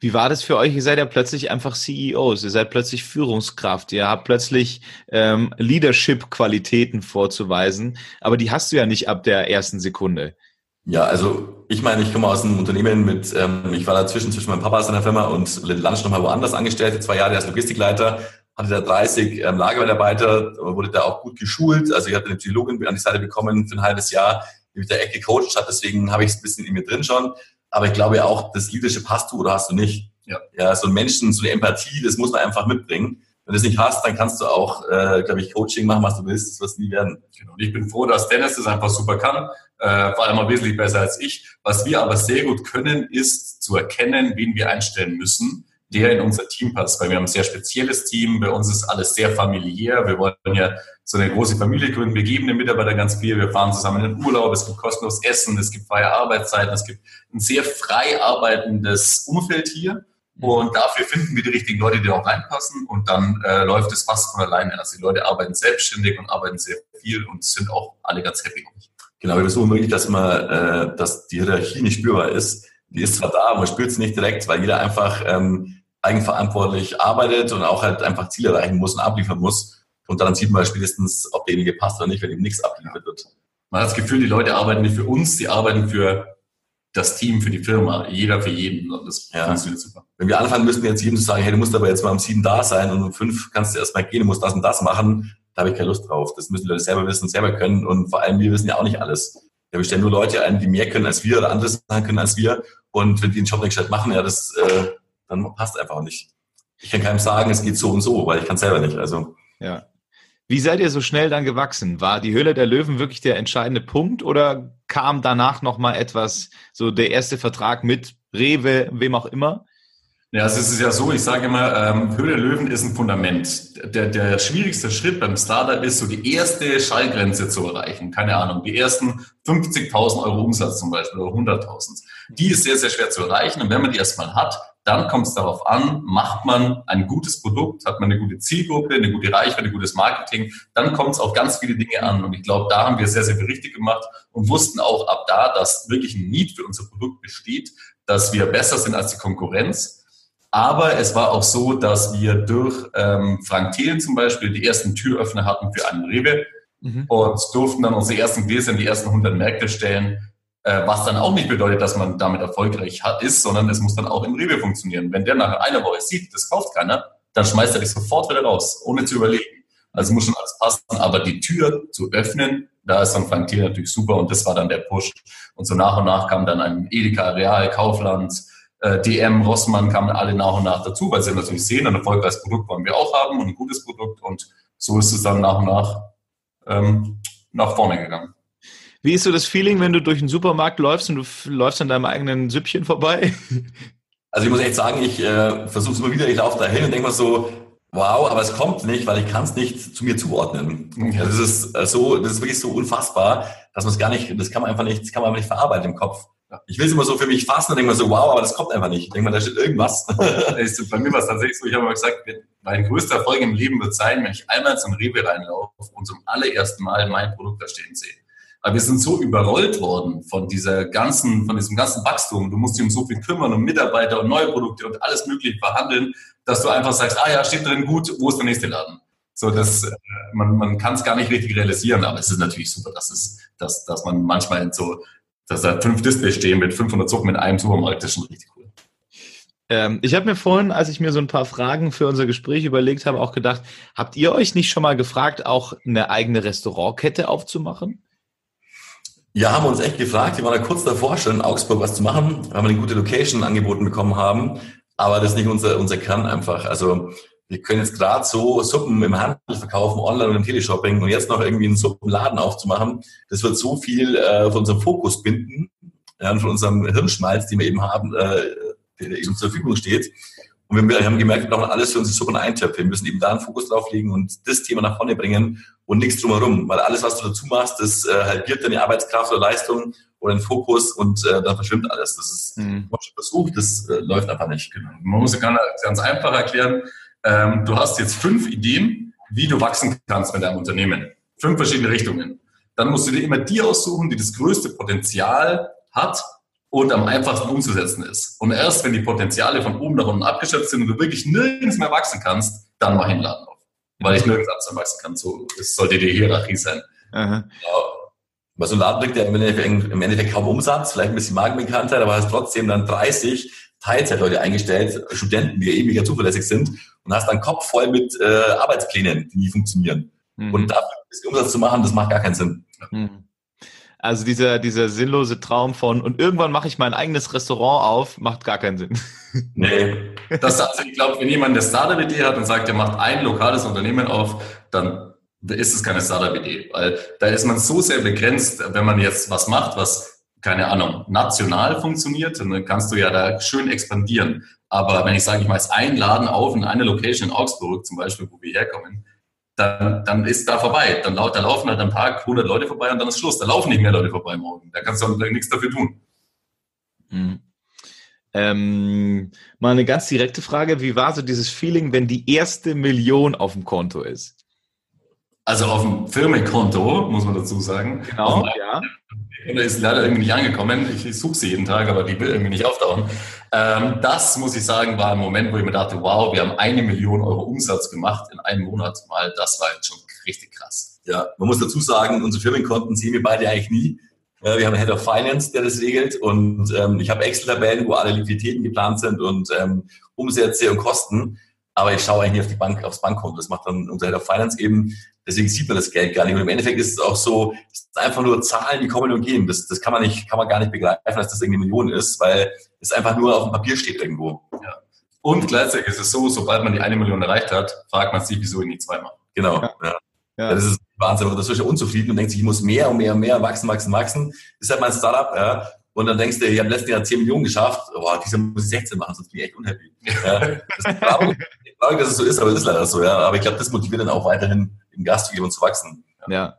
Wie war das für euch? Ihr seid ja plötzlich einfach CEOs, ihr seid plötzlich Führungskraft, ihr habt plötzlich ähm, Leadership-Qualitäten vorzuweisen, aber die hast du ja nicht ab der ersten Sekunde.
Ja, also ich meine, ich komme aus einem Unternehmen mit, ähm, ich war dazwischen zwischen meinem Papa aus einer Firma und Lunch nochmal woanders angestellt, zwei Jahre als Logistikleiter, hatte da 30 ähm, Lagermitarbeiter, wurde da auch gut geschult, also ich hatte eine Psychologin an die Seite bekommen für ein halbes Jahr, die mich da echt gecoacht hat, deswegen habe ich es ein bisschen in mir drin schon aber ich glaube ja auch, das Leadership hast du oder hast du nicht. Ja. ja, so ein Menschen, so eine Empathie, das muss man einfach mitbringen. Wenn du es nicht hast, dann kannst du auch, äh, glaube ich, Coaching machen, was du willst. Das wird nie werden.
Genau. Und ich bin froh, dass Dennis das einfach super kann. Äh, vor allem auch wesentlich besser als ich. Was wir aber sehr gut können, ist zu erkennen, wen wir einstellen müssen der in unser Team passt, weil wir haben ein sehr spezielles Team. Bei uns ist alles sehr familiär. Wir wollen ja so eine große Familie gründen. Wir geben den Mitarbeitern ganz viel. Wir fahren zusammen in den Urlaub. Es gibt kostenlos Essen. Es gibt freie Arbeitszeiten. Es gibt ein sehr frei arbeitendes Umfeld hier. Und dafür finden wir die richtigen Leute, die auch reinpassen. Und dann äh, läuft es fast von alleine. Also die Leute arbeiten selbstständig und arbeiten sehr viel und sind auch alle ganz happy.
Genau, wir versuchen wirklich, dass man, äh, dass die Hierarchie nicht spürbar ist. Die ist zwar da, man spürt es nicht direkt, weil jeder einfach ähm, eigenverantwortlich arbeitet und auch halt einfach Ziele erreichen muss und abliefern muss. Und dann sieht man spätestens, ob derjenige passt oder nicht, wenn ihm nichts abgeliefert wird.
Man hat das Gefühl, die Leute arbeiten nicht für uns, die arbeiten für das Team, für die Firma, jeder für jeden. Und das
ja. funktioniert super. Wenn wir anfangen müssten, jetzt jedem zu sagen, hey, du musst aber jetzt mal um sieben da sein und um fünf kannst du erstmal gehen, du musst das und das machen, da habe ich keine Lust drauf. Das müssen die Leute selber wissen und selber können. Und vor allem, wir wissen ja auch nicht alles. Ja, wir stellen nur Leute ein, die mehr können als wir oder anderes machen können als wir. Und wenn die den Job nicht machen, ja, das äh, dann passt einfach nicht. Ich kann keinem sagen, es geht so und so, weil ich kann selber nicht. Also.
Ja. Wie seid ihr so schnell dann gewachsen? War die Höhle der Löwen wirklich der entscheidende Punkt oder kam danach noch mal etwas, so der erste Vertrag mit Rewe, wem auch immer?
Ja, also es ist ja so, ich sage immer, ähm, Höhle Löwen ist ein Fundament. Der, der schwierigste Schritt beim Startup ist, so die erste Schallgrenze zu erreichen. Keine Ahnung, die ersten 50.000 Euro Umsatz zum Beispiel oder 100.000. Die ist sehr, sehr schwer zu erreichen. Und wenn man die erstmal hat, dann kommt es darauf an, macht man ein gutes Produkt, hat man eine gute Zielgruppe, eine gute Reichweite, ein gutes Marketing, dann kommt es auf ganz viele Dinge an. Und ich glaube, da haben wir sehr, sehr viel richtig gemacht und wussten auch ab da, dass wirklich ein Need für unser Produkt besteht, dass wir besser sind als die Konkurrenz aber es war auch so, dass wir durch ähm, Frank Thelen zum Beispiel die ersten Türöffner hatten für einen Rewe mhm. und durften dann unsere ersten Gläser in die ersten 100 Märkte stellen, was dann auch nicht bedeutet, dass man damit erfolgreich ist, sondern es muss dann auch im Rewe funktionieren. Wenn der nach einer Woche sieht, das kauft keiner, dann schmeißt er dich sofort wieder raus, ohne zu überlegen. Also muss schon alles passen, aber die Tür zu öffnen, da ist dann Frank Thelen natürlich super und das war dann der Push. Und so nach und nach kam dann ein Edeka, Real, Kaufland, äh, DM, Rossmann kamen alle nach und nach dazu, weil sie natürlich sehen, ein erfolgreiches Produkt wollen wir auch haben und ein gutes Produkt und so ist es dann nach und nach ähm, nach vorne gegangen.
Wie ist so das Feeling, wenn du durch den Supermarkt läufst und du läufst an deinem eigenen Süppchen vorbei?
Also ich muss echt sagen, ich äh, versuche es immer wieder, ich laufe da hin und denke mir so, wow, aber es kommt nicht, weil ich kann es nicht zu mir zuordnen. Mhm. Das ist äh, so, das ist wirklich so unfassbar, dass man es gar nicht, das kann man einfach nicht, das kann man einfach nicht verarbeiten im Kopf. Ich will es immer so für mich fassen und denke mir so, wow, aber das kommt einfach nicht. Ich denke mal, da steht irgendwas.
Bei mir war es tatsächlich so, ich habe mal gesagt, mein größter Erfolg im Leben wird sein, wenn ich einmal zum Rewe reinlaufe und zum allerersten Mal mein Produkt da stehen sehe. Aber wir sind so überrollt worden von dieser ganzen, von diesem ganzen Wachstum. Du musst dich um so viel kümmern, um Mitarbeiter und neue Produkte und alles mögliche verhandeln, dass du einfach sagst, ah ja, steht drin gut, wo ist der nächste Laden? So, das, äh, man, man kann es gar nicht richtig realisieren, aber es ist natürlich super, dass es, dass, dass man manchmal in so dass da fünf Displays stehen mit 500 Zucken mit einem Supermarkt, das ist schon richtig cool.
Ähm, ich habe mir vorhin, als ich mir so ein paar Fragen für unser Gespräch überlegt habe, auch gedacht, habt ihr euch nicht schon mal gefragt, auch eine eigene Restaurantkette aufzumachen?
Ja, haben wir uns echt gefragt. Wir waren da kurz davor schon in Augsburg was zu machen, weil wir eine gute Location angeboten bekommen haben. Aber das ist nicht unser, unser Kern einfach. Also wir können jetzt gerade so Suppen im Handel verkaufen, online und im Teleshopping und jetzt noch irgendwie einen Suppenladen aufzumachen, das wird so viel äh, von unserem Fokus binden, ja, von unserem Hirnschmalz, den wir eben haben, äh, der eben zur Verfügung steht. Und wir haben gemerkt, wir brauchen alles für unsere Suppen eintöpfe. Wir müssen eben da einen Fokus drauf legen und das Thema nach vorne bringen und nichts drumherum. Weil alles, was du dazu machst, das äh, halbiert deine Arbeitskraft oder Leistung oder den Fokus und äh, dann verschwimmt alles. Das ist mhm. schon versucht, das äh, läuft einfach nicht.
Genau. Man muss es ganz einfach erklären ähm, du hast jetzt fünf Ideen, wie du wachsen kannst mit deinem Unternehmen. Fünf verschiedene Richtungen. Dann musst du dir immer die aussuchen, die das größte Potenzial hat und am einfachsten umzusetzen ist. Und erst wenn die Potenziale von oben nach unten abgeschöpft sind und du wirklich nirgends mehr wachsen kannst, dann mach einen Laden auf. Weil ich nirgends anders wachsen kann. So, das sollte die Hierarchie sein. Aha. Ja.
Weil so ein Laden bringt ja im Endeffekt, im Endeffekt kaum Umsatz, vielleicht ein bisschen Markenbekanntheit, aber hast trotzdem dann 30 Teilzeitleute eingestellt, Studenten, die ewiger zuverlässig sind und hast dann Kopf voll mit äh, Arbeitsplänen, die nie funktionieren. Mhm. Und dafür ein Umsatz zu machen, das macht gar keinen Sinn. Mhm.
Also dieser, dieser sinnlose Traum von und irgendwann mache ich mein eigenes Restaurant auf, macht gar keinen Sinn.
Nee. Das, also ich glaube, wenn jemand eine Startup-Idee hat und sagt, er macht ein lokales Unternehmen auf, dann ist es keine Startup-Idee. Weil da ist man so sehr begrenzt, wenn man jetzt was macht, was keine Ahnung, national funktioniert, dann kannst du ja da schön expandieren. Aber wenn ich sage, ich mache jetzt einen Laden auf in einer Location in Augsburg zum Beispiel, wo wir herkommen, dann, dann ist da vorbei. Dann da laufen halt am Tag 100 Leute vorbei und dann ist Schluss. Da laufen nicht mehr Leute vorbei morgen. Da kannst du nichts dafür tun.
Mhm. Ähm, mal eine ganz direkte Frage. Wie war so dieses Feeling, wenn die erste Million auf dem Konto ist?
Also auf dem Firmenkonto, muss man dazu sagen.
Genau, ja.
Kunde ist leider irgendwie nicht angekommen. Ich suche sie jeden Tag, aber die will irgendwie nicht auftauchen. Ähm, das, muss ich sagen, war ein Moment, wo ich mir dachte, wow, wir haben eine Million Euro Umsatz gemacht in einem Monat mal. Das war jetzt schon richtig krass.
Ja, man muss dazu sagen, unsere Firmenkonten sehen wir beide eigentlich nie. wir haben einen Head of Finance, der das regelt und ähm, ich habe Excel-Tabellen, wo alle Liquiditäten geplant sind und ähm, Umsätze und Kosten aber ich schaue eigentlich nicht auf die Bank, aufs Bankkonto. Das macht dann unser Head of Finance eben. Deswegen sieht man das Geld gar nicht. Und im Endeffekt ist es auch so, es sind einfach nur Zahlen, die kommen und gehen. Das, das kann man nicht, kann man gar nicht begreifen, dass das irgendwie Millionen ist, weil es einfach nur auf dem Papier steht irgendwo.
Ja. Und gleichzeitig ist es so, sobald man die eine Million erreicht hat, fragt man sich, wieso ich nicht zweimal.
Genau. Ja. ja. Ja. Das ist Wahnsinn. Das ist ja unzufrieden und denkt sich, ich muss mehr und mehr und mehr wachsen, wachsen, wachsen. Das ist halt mein Startup, ja. Und dann denkst du, ich habe letzten Jahr 10 Millionen geschafft, boah, dieser muss ich 16 machen, sonst bin ich echt unhappy. Ja, das ist traurig, dass es so ist, aber es ist leider so, ja. Aber ich glaube, das motiviert dann auch weiterhin, im Gast zu geben und zu wachsen.
Ja.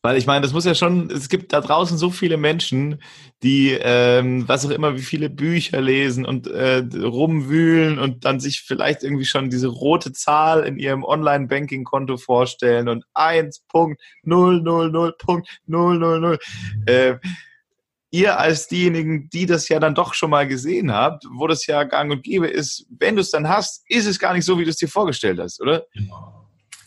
Weil ich meine, das muss ja schon, es gibt da draußen so viele Menschen, die, ähm, was auch immer, wie viele Bücher lesen und äh, rumwühlen und dann sich vielleicht irgendwie schon diese rote Zahl in ihrem Online-Banking-Konto vorstellen und 1.000.000. Äh, ihr als diejenigen, die das ja dann doch schon mal gesehen habt, wo das ja gang und gäbe ist, wenn du es dann hast, ist es gar nicht so, wie du es dir vorgestellt hast, oder?
Genau.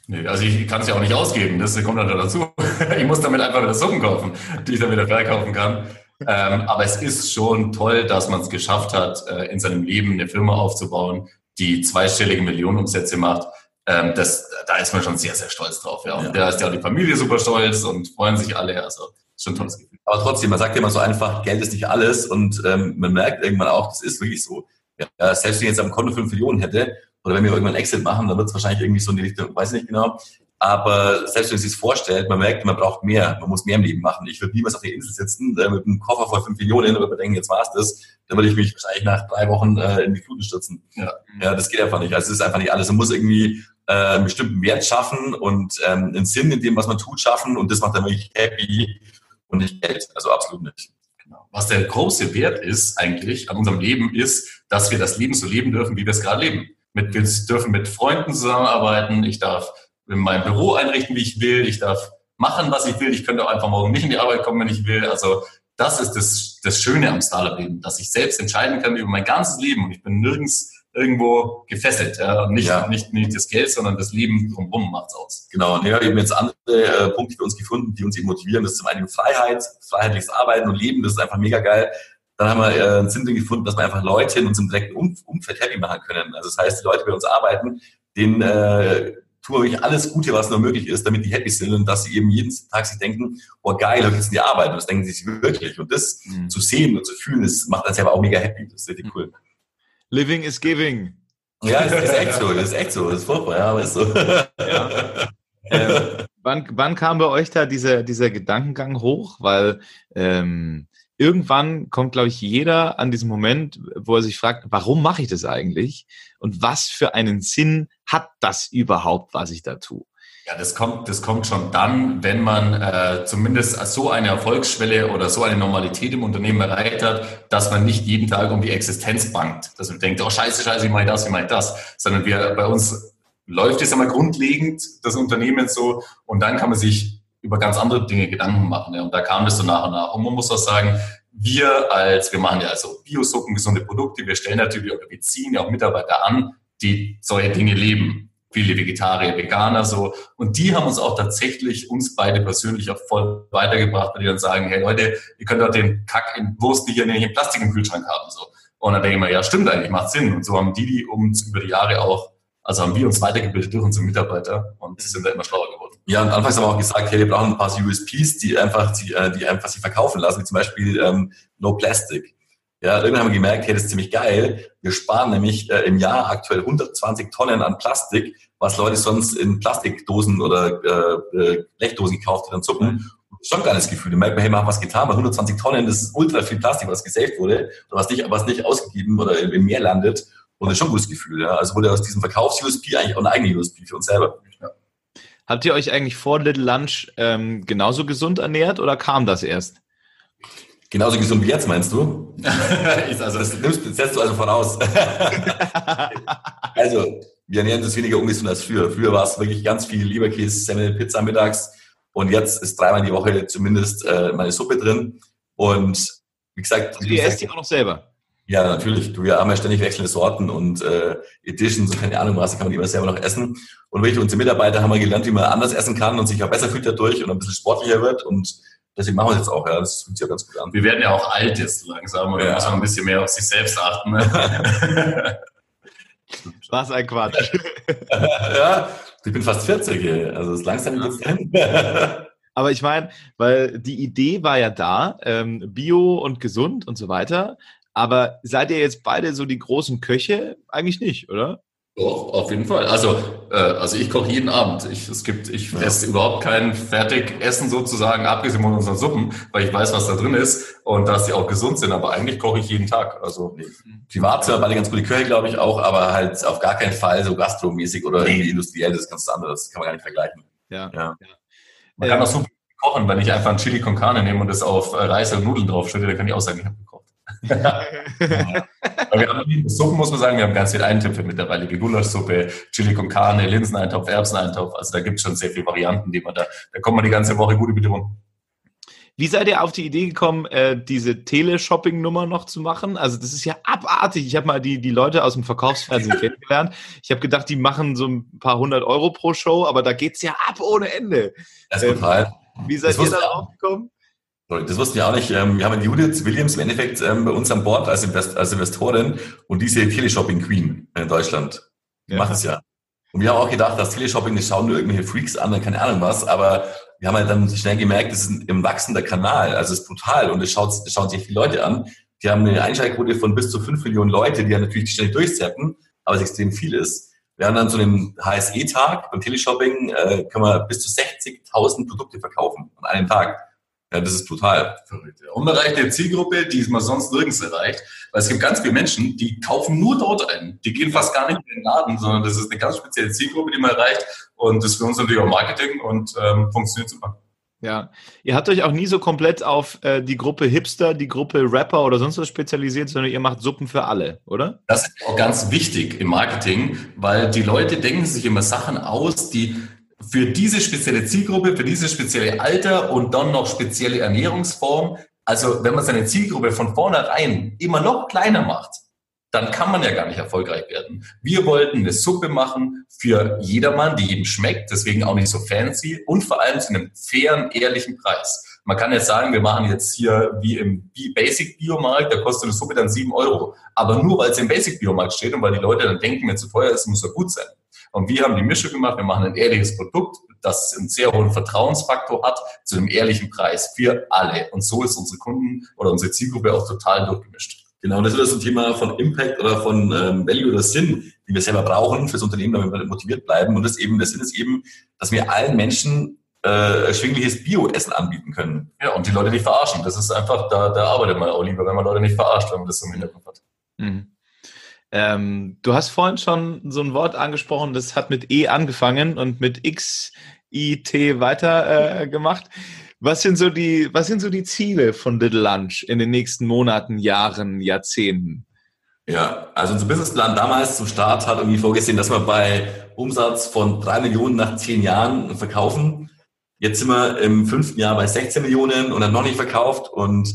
Nee, also ich kann es ja auch nicht ausgeben, das kommt dann dazu. Ich muss damit einfach wieder Suppen kaufen, die ich dann wieder verkaufen kann. Ähm, aber es ist schon toll, dass man es geschafft hat, äh, in seinem Leben eine Firma aufzubauen, die zweistellige Millionenumsätze macht. Ähm, das, da ist man schon sehr, sehr stolz drauf. Ja. Und ja. da ist ja auch die Familie super stolz und freuen sich alle. Also schon ein tolles Gefühl.
Aber trotzdem, man sagt ja immer so einfach, Geld ist nicht alles und ähm, man merkt irgendwann auch, das ist wirklich so. Ja, selbst wenn ich jetzt am Konto 5 Millionen hätte, oder wenn wir irgendwann Exit machen, dann wird es wahrscheinlich irgendwie so in die Richtung, weiß ich nicht genau. Aber selbst wenn man sich vorstellt, man merkt, man braucht mehr, man muss mehr im Leben machen. Ich würde niemals auf der Insel sitzen äh, mit einem Koffer voll 5 Millionen und denken, jetzt war's das. Dann würde ich mich wahrscheinlich nach drei Wochen äh, in die Fluten stürzen. Ja. ja, das geht einfach nicht. Also es ist einfach nicht alles. Man muss irgendwie äh, einen bestimmten Wert schaffen und ähm, einen Sinn in dem, was man tut, schaffen und das macht dann wirklich happy und nicht Geld. Also absolut nicht.
Genau. Was der große Wert ist eigentlich an unserem Leben, ist, dass wir das Leben so leben dürfen, wie wir es gerade leben mit, wir dürfen mit Freunden zusammenarbeiten, ich darf mein Büro einrichten, wie ich will, ich darf machen, was ich will, ich könnte auch einfach morgen nicht in die Arbeit kommen, wenn ich will. Also das ist das, das Schöne am Startup-Leben, dass ich selbst entscheiden kann über mein ganzes Leben und ich bin nirgends irgendwo gefesselt. Ja? Und nicht, ja. nicht, nicht das Geld, sondern das Leben drumherum macht's aus.
Genau, und wir haben jetzt andere äh, Punkte für uns gefunden, die uns eben motivieren. Das ist zum einen Freiheit, freiheitliches Arbeiten und Leben, das ist einfach mega geil. Dann haben wir äh, einen Sinn gefunden, dass wir einfach Leute in unserem direkten um Umfeld happy machen können. Also das heißt, die Leute, die bei uns arbeiten, denen äh, tun wir wirklich alles Gute, was nur möglich ist, damit die happy sind und dass sie eben jeden Tag sich denken, oh geil, heute in die Arbeit. Und das denken sie sich wirklich. Und das mhm. zu sehen und zu fühlen, das macht uns selber auch mega happy. Das ist richtig mhm.
Living is giving.
Ja, das ist echt so, das ist echt so, das ist furchtbar, ja, aber ist so. Ja.
ähm, wann, wann kam bei euch da dieser, dieser Gedankengang hoch? Weil ähm, irgendwann kommt, glaube ich, jeder an diesen Moment, wo er sich fragt, warum mache ich das eigentlich? Und was für einen Sinn hat das überhaupt, was ich da tue?
Ja, das kommt, das kommt schon dann, wenn man äh, zumindest so eine Erfolgsschwelle oder so eine Normalität im Unternehmen erreicht hat, dass man nicht jeden Tag um die Existenz bangt. Dass man denkt, oh scheiße, scheiße, ich das, wie mache ich das? Sondern wir, bei uns läuft es einmal grundlegend, das Unternehmen so, und dann kann man sich über ganz andere Dinge Gedanken machen. Ja. Und da kam das so nach und nach. Und man muss auch sagen, wir als, wir machen ja also Biosuppen, gesunde Produkte, wir stellen natürlich oder wir ziehen ja auch Mitarbeiter an, die solche Dinge leben. Viele Vegetarier, Veganer so. Und die haben uns auch tatsächlich, uns beide persönlich auch voll weitergebracht, weil die dann sagen, hey Leute, ihr könnt doch den Kack in Wurst nicht in Plastik im Kühlschrank haben. So. Und dann denke ich mir, ja, stimmt eigentlich, macht Sinn. Und so haben die, die uns über die Jahre auch, also haben wir uns weitergebildet durch unsere Mitarbeiter und sind da immer schlauer geworden.
Ja, und anfangs haben wir auch gesagt, hey, wir brauchen ein paar USPs, die einfach, die, äh, die einfach sich verkaufen lassen, wie zum Beispiel ähm, No Plastic. Ja, irgendwann haben wir gemerkt, hey, das ist ziemlich geil. Wir sparen nämlich äh, im Jahr aktuell 120 Tonnen an Plastik, was Leute sonst in Plastikdosen oder äh, äh Blechdosen gekauft haben, zucken. Mhm. Schon ein geiles Gefühl. Da merkt man, hey, wir haben was getan, weil 120 Tonnen, das ist ultra viel Plastik, was gesaved wurde, oder was nicht, was nicht ausgegeben oder im Meer landet. Und das ist schon ein gutes Gefühl. Ja. Also wurde aus diesem Verkaufs-USP eigentlich auch eine eigene USP für uns selber. Ja.
Habt ihr euch eigentlich vor Little Lunch ähm, genauso gesund ernährt oder kam das erst?
Genauso gesund wie jetzt, meinst du? also, das nimmst, setzt du also voraus. also, wir ernähren uns weniger ungesund als früher. Früher war es wirklich ganz viel Lieberkäse, Semmel, Pizza mittags. Und jetzt ist dreimal die Woche zumindest äh, meine Suppe drin. Und wie gesagt...
Also ihr esst die auch noch selber?
Ja, natürlich. Du, wir haben ja ständig wechselnde Sorten und äh, Editions und keine Ahnung was, kann man die immer selber noch essen. Und wirklich unsere Mitarbeiter haben wir gelernt, wie man anders essen kann und sich auch besser fühlt dadurch und ein bisschen sportlicher wird. Und deswegen machen wir es jetzt auch, ja. Das fühlt sich ja ganz gut an.
Wir werden ja auch alt jetzt langsam und ja. muss man ein bisschen mehr auf sich selbst achten. Ne?
Was ein Quatsch.
ja, ich bin fast 40, also ist langsam geht's hin.
Aber ich meine, weil die Idee war ja da, ähm, Bio und gesund und so weiter. Aber seid ihr jetzt beide so die großen Köche? Eigentlich nicht, oder?
Doch, auf jeden Fall. Also, äh, also ich koche jeden Abend. Ich, es gibt, ich ja. esse überhaupt kein Fertigessen sozusagen, abgesehen von unseren Suppen, weil ich weiß, was da drin ist und dass die auch gesund sind. Aber eigentlich koche ich jeden Tag. Also
privat sind wir beide ganz gute Köche, glaube ich auch, aber halt auf gar keinen Fall so gastromäßig oder irgendwie industriell. Das ist ganz anderes. Das kann man gar nicht vergleichen.
Ja. ja. Man kann auch super kochen, wenn ich einfach ein Chili con Carne nehme und das auf Reis und Nudeln draufstelle, dann kann ich auch sagen, ich habe gekocht. Ja. wir haben Suppen, muss man sagen, wir haben ganz viele Eintöpfe mittlerweile, wie Gulaschsuppe, Chili con Carne, Linseneintopf, Erbseneintopf. Also da gibt es schon sehr viele Varianten, die man da, da kommt man die ganze Woche gut die Runden.
Wie seid ihr auf die Idee gekommen, äh, diese Teleshopping-Nummer noch zu machen? Also das ist ja abartig. Ich habe mal die, die Leute aus dem Verkaufsfernsehen kennengelernt. Ich habe gedacht, die machen so ein paar hundert Euro pro Show, aber da geht's ja ab ohne Ende.
Das ist ähm, total.
Wie seid ihr da drauf gekommen?
Das wussten wir auch nicht. Ähm, wir haben Judith Williams im Endeffekt ähm, bei uns an Bord als, Invest als Investorin und diese Teleshopping Queen in Deutschland. Die ja. macht es ja. Und wir haben auch gedacht, dass Teleshopping, das schauen nur irgendwelche Freaks an, dann keine Ahnung was, aber wir haben halt dann schnell gemerkt, das ist ein wachsender Kanal, also es ist brutal und es schaut, schauen sich viele Leute an. Die haben eine Einschaltquote von bis zu fünf Millionen Leute, die ja natürlich ständig durchzappen, aber es extrem viel ist. Wir haben dann so einen HSE-Tag beim Teleshopping, äh, können wir bis zu 60.000 Produkte verkaufen an einem Tag. Ja, das ist total
verrückt. Ja. Unerreichte Zielgruppe, die man sonst nirgends erreicht. Weil es gibt ganz viele Menschen, die kaufen nur dort ein. Die gehen fast gar nicht in den Laden, sondern das ist eine ganz spezielle Zielgruppe, die man erreicht. Und das ist für uns natürlich auch Marketing und ähm, funktioniert super.
Ja, ihr habt euch auch nie so komplett auf äh, die Gruppe Hipster, die Gruppe Rapper oder sonst was spezialisiert, sondern ihr macht Suppen für alle, oder?
Das ist auch ganz wichtig im Marketing, weil die Leute denken sich immer Sachen aus, die für diese spezielle Zielgruppe, für dieses spezielle Alter und dann noch spezielle Ernährungsform. Also wenn man seine Zielgruppe von vornherein immer noch kleiner macht, dann kann man ja gar nicht erfolgreich werden. Wir wollten eine Suppe machen für jedermann, die jedem schmeckt, deswegen auch nicht so fancy und vor allem zu einem fairen, ehrlichen Preis. Man kann jetzt sagen, wir machen jetzt hier wie im Basic Biomarkt, da kostet eine Suppe dann sieben Euro. Aber nur weil es im Basic Biomarkt steht und weil die Leute dann denken, wenn es zu teuer ist, muss er gut sein. Und wir haben die Mischung gemacht, wir machen ein ehrliches Produkt, das einen sehr hohen Vertrauensfaktor hat, zu einem ehrlichen Preis für alle. Und so ist unsere Kunden oder unsere Zielgruppe auch total durchgemischt.
Genau, und das ist so ein Thema von Impact oder von ähm, Value oder Sinn, die wir selber brauchen fürs Unternehmen, damit wir motiviert bleiben. Und das eben, der Sinn ist eben, dass wir allen Menschen äh, erschwingliches Bio-Essen anbieten können.
Ja, und die Leute nicht verarschen. Das ist einfach, da, da arbeitet man auch lieber, wenn man Leute nicht verarscht, wenn man das so im Hintergrund hat. Mhm.
Ähm, du hast vorhin schon so ein Wort angesprochen, das hat mit E angefangen und mit X, I, T weiter äh, gemacht. Was sind so die, was sind so die Ziele von Little Lunch in den nächsten Monaten, Jahren, Jahrzehnten?
Ja, also unser Businessplan damals zum Start hat irgendwie vorgesehen, dass wir bei Umsatz von drei Millionen nach zehn Jahren verkaufen. Jetzt sind wir im fünften Jahr bei 16 Millionen und dann noch nicht verkauft und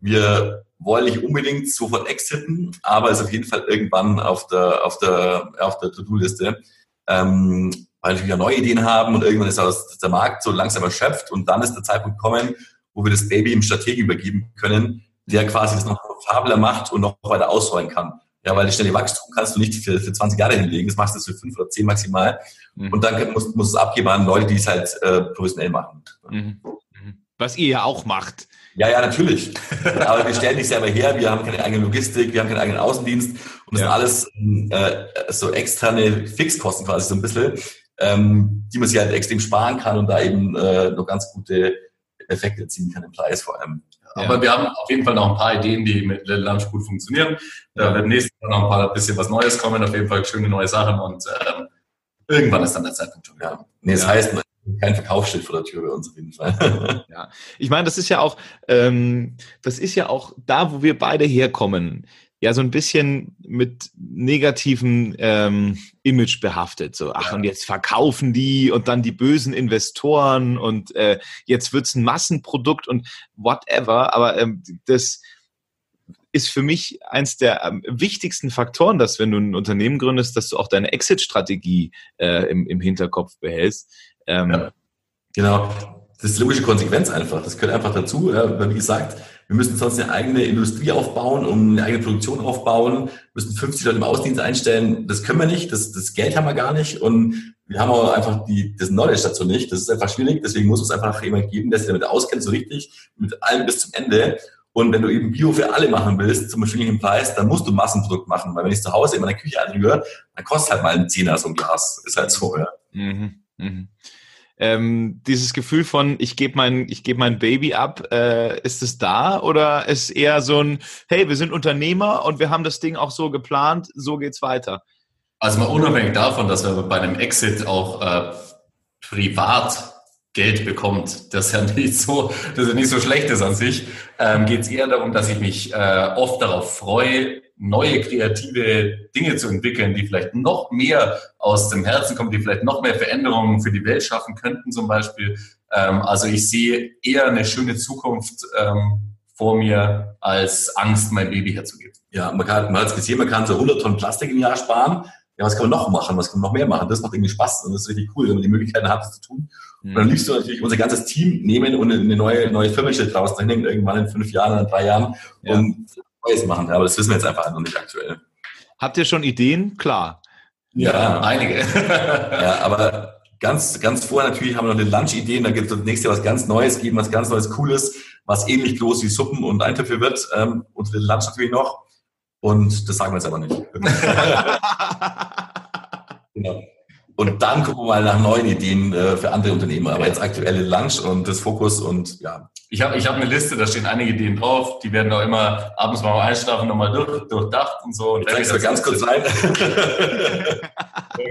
wir wollen nicht unbedingt sofort exiten, aber ist auf jeden Fall irgendwann auf der, auf der, auf der To-Do-Liste. Ähm, weil wir wieder neue Ideen haben und irgendwann ist aus der Markt so langsam erschöpft und dann ist der Zeitpunkt kommen, wo wir das Baby im Strategen übergeben können, der quasi das noch profitabler macht und noch weiter ausrollen kann. Ja, weil das schnelle Wachstum kannst du nicht für, für 20 Jahre hinlegen, das machst du für fünf oder zehn maximal. Mhm. Und dann musst du es abgeben an Leute, die es halt äh, professionell machen. Mhm.
mhm. Was ihr ja auch macht.
Ja, ja, natürlich. Aber wir stellen nicht selber her, wir haben keine eigene Logistik, wir haben keinen eigenen Außendienst und das ja. sind alles äh, so externe Fixkosten quasi so ein bisschen, ähm, die man sich halt extrem sparen kann und da eben äh, noch ganz gute Effekte ziehen kann im Preis vor allem.
Ja. Aber wir haben auf jeden Fall noch ein paar Ideen, die mit Little Lunch gut funktionieren. Da wird nächstes Mal noch ein paar bisschen was Neues kommen, auf jeden Fall schöne neue Sachen und ähm, irgendwann ist dann der Zeitpunkt schon.
Ja. Nee, das ja. heißt, kein Verkaufsschild vor der Tür bei uns auf jeden Fall.
ja, ich meine, das ist ja auch, ähm, das ist ja auch da, wo wir beide herkommen ja so ein bisschen mit negativen ähm, Image behaftet. So, ach, ja. und jetzt verkaufen die und dann die bösen Investoren und äh, jetzt wird's ein Massenprodukt und whatever. Aber ähm, das ist für mich eins der ähm, wichtigsten Faktoren, dass wenn du ein Unternehmen gründest, dass du auch deine Exit-Strategie äh, im, im Hinterkopf behältst.
Ähm, ja. Genau. Das ist logische Konsequenz einfach. Das gehört einfach dazu. Ja, wie gesagt, wir müssen sonst eine eigene Industrie aufbauen und eine eigene Produktion aufbauen, müssen 50 Leute im Außendienst einstellen. Das können wir nicht, das, das Geld haben wir gar nicht und wir haben auch einfach die, das Knowledge dazu nicht. Das ist einfach schwierig, deswegen muss es einfach jemand geben, der sich damit auskennt, so richtig, mit allem bis zum Ende. Und wenn du eben Bio für alle machen willst, zum erschwinglichen Preis, dann musst du Massenprodukt machen. Weil wenn ich zu Hause in meiner Küche anrühre, dann kostet halt mal ein Zehner so ein Glas. Ist halt so, ja. Mhm,
mhm. Ähm, dieses Gefühl von ich gebe mein ich mein Baby ab, äh, ist es da oder ist eher so ein hey wir sind Unternehmer und wir haben das Ding auch so geplant, so geht's weiter.
Also mal unabhängig davon, dass wir bei einem Exit auch äh, privat Geld bekommt, das ja nicht so, das ja nicht so schlecht ist an sich, ähm, geht es eher darum, dass ich mich äh, oft darauf freue, neue kreative Dinge zu entwickeln, die vielleicht noch mehr aus dem Herzen kommen, die vielleicht noch mehr Veränderungen für die Welt schaffen könnten zum Beispiel. Ähm, also ich sehe eher eine schöne Zukunft ähm, vor mir, als Angst, mein Baby herzugeben.
Ja, man, kann, man hat es gesehen, man kann so 100 Tonnen Plastik im Jahr sparen ja, was kann man noch machen, was kann man noch mehr machen? Das macht irgendwie Spaß und das ist richtig cool, wenn man die Möglichkeiten hat, das zu tun. Mhm. Und dann liebst du natürlich unser ganzes Team nehmen und eine neue, neue Firmenstelle draus hinlegen, irgendwann in fünf Jahren, in drei Jahren ja. und Neues machen. Aber das wissen wir jetzt einfach noch nicht aktuell.
Habt ihr schon Ideen? Klar.
Ja, ja einige. ja, aber ganz, ganz vorher natürlich haben wir noch eine Lunch-Ideen. Da gibt es nächstes Jahr was ganz Neues geben, was ganz Neues, Cooles, was ähnlich groß wie Suppen und Eintöpfe wird. Ähm, und den Lunch natürlich noch. Und das sagen wir jetzt aber nicht. genau. Und dann gucken wir mal nach neuen Ideen äh, für andere Unternehmen. Aber jetzt aktuelle Lunch und das Fokus und ja.
Ich habe ich hab eine Liste, da stehen einige Ideen drauf. Die werden auch immer abends mal einschlafen nochmal durch, durchdacht und so. Und
wenn wir ganz kurz rein.
wenn,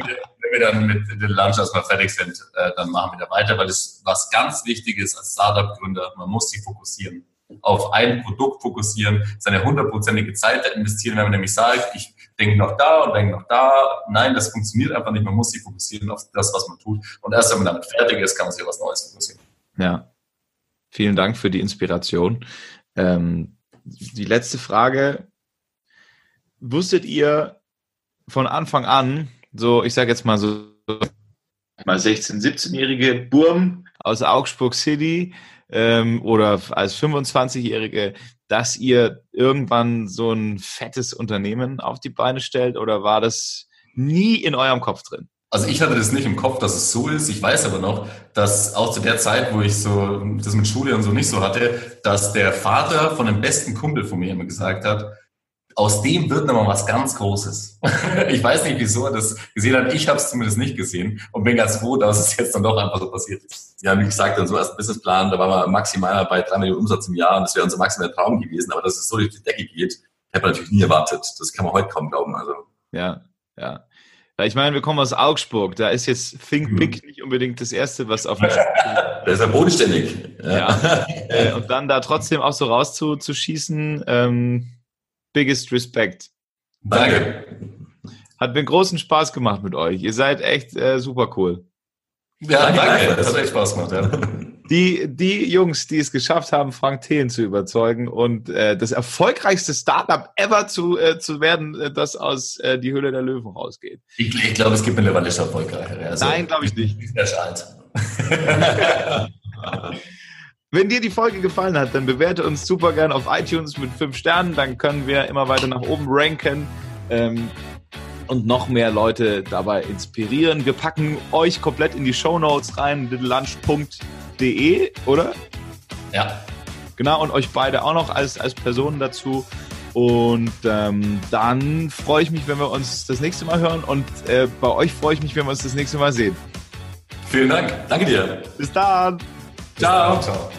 wir, dann mit den Lunch erstmal fertig sind, äh, dann machen wir da weiter, weil das was ganz wichtig ist als Startup-Gründer. Man muss sich fokussieren auf ein Produkt fokussieren, seine hundertprozentige Zeit investieren, wenn man nämlich sagt, ich denke noch da und denke noch da. Nein, das funktioniert einfach nicht. Man muss sich fokussieren auf das, was man tut. Und erst wenn man damit fertig ist, kann man sich auf was Neues fokussieren.
Ja. Vielen Dank für die Inspiration. Ähm, die letzte Frage. Wusstet ihr von Anfang an, so, ich sage jetzt mal so, mal 16-, 17-jährige Burm aus Augsburg City, ähm, oder als 25-Jährige, dass ihr irgendwann so ein fettes Unternehmen auf die Beine stellt oder war das nie in eurem Kopf drin?
Also ich hatte das nicht im Kopf, dass es so ist. Ich weiß aber noch, dass auch zu der Zeit, wo ich so das mit Schule und so nicht so hatte, dass der Vater von dem besten Kumpel von mir immer gesagt hat, aus dem wird nochmal was ganz Großes. ich weiß nicht, wieso er das gesehen hat. Ich habe es zumindest nicht gesehen und bin ganz froh, dass es jetzt dann doch einfach so passiert ist.
Ja, wie gesagt, dann so als Businessplan, da waren wir maximal bei drei Millionen Umsatz im Jahr und das wäre unser maximaler Traum gewesen. Aber dass es so durch die Decke geht, hätte man natürlich nie erwartet. Das kann man heute kaum glauben. Also.
Ja, ja. Ich meine, wir kommen aus Augsburg. Da ist jetzt Think Big mhm. nicht unbedingt das Erste, was auf dem
Da ist er bodenständig.
Ja. ja. Äh, und dann da trotzdem auch so rauszuschießen, ähm, biggest respect.
Danke.
Hat mir großen Spaß gemacht mit euch. Ihr seid echt äh, super cool.
Ja, danke. danke. Das hat echt Spaß gemacht, ja.
Die, die Jungs, die es geschafft haben, Frank Thelen zu überzeugen und äh, das erfolgreichste Startup ever zu, äh, zu werden, äh, das aus äh, die Höhle der Löwen rausgeht.
Ich, ich glaube, es gibt mittlerweile schon erfolgreiche.
Also, Nein, glaube ich nicht.
Ist ja alt.
Wenn dir die Folge gefallen hat, dann bewerte uns super gern auf iTunes mit 5 Sternen. Dann können wir immer weiter nach oben ranken ähm, und noch mehr Leute dabei inspirieren. Wir packen euch komplett in die Show Notes rein, littlelunch.de, oder?
Ja.
Genau, und euch beide auch noch als, als Personen dazu. Und ähm, dann freue ich mich, wenn wir uns das nächste Mal hören. Und äh, bei euch freue ich mich, wenn wir uns das nächste Mal sehen.
Vielen Dank. Danke dir.
Bis dann.
Ciao. Ciao.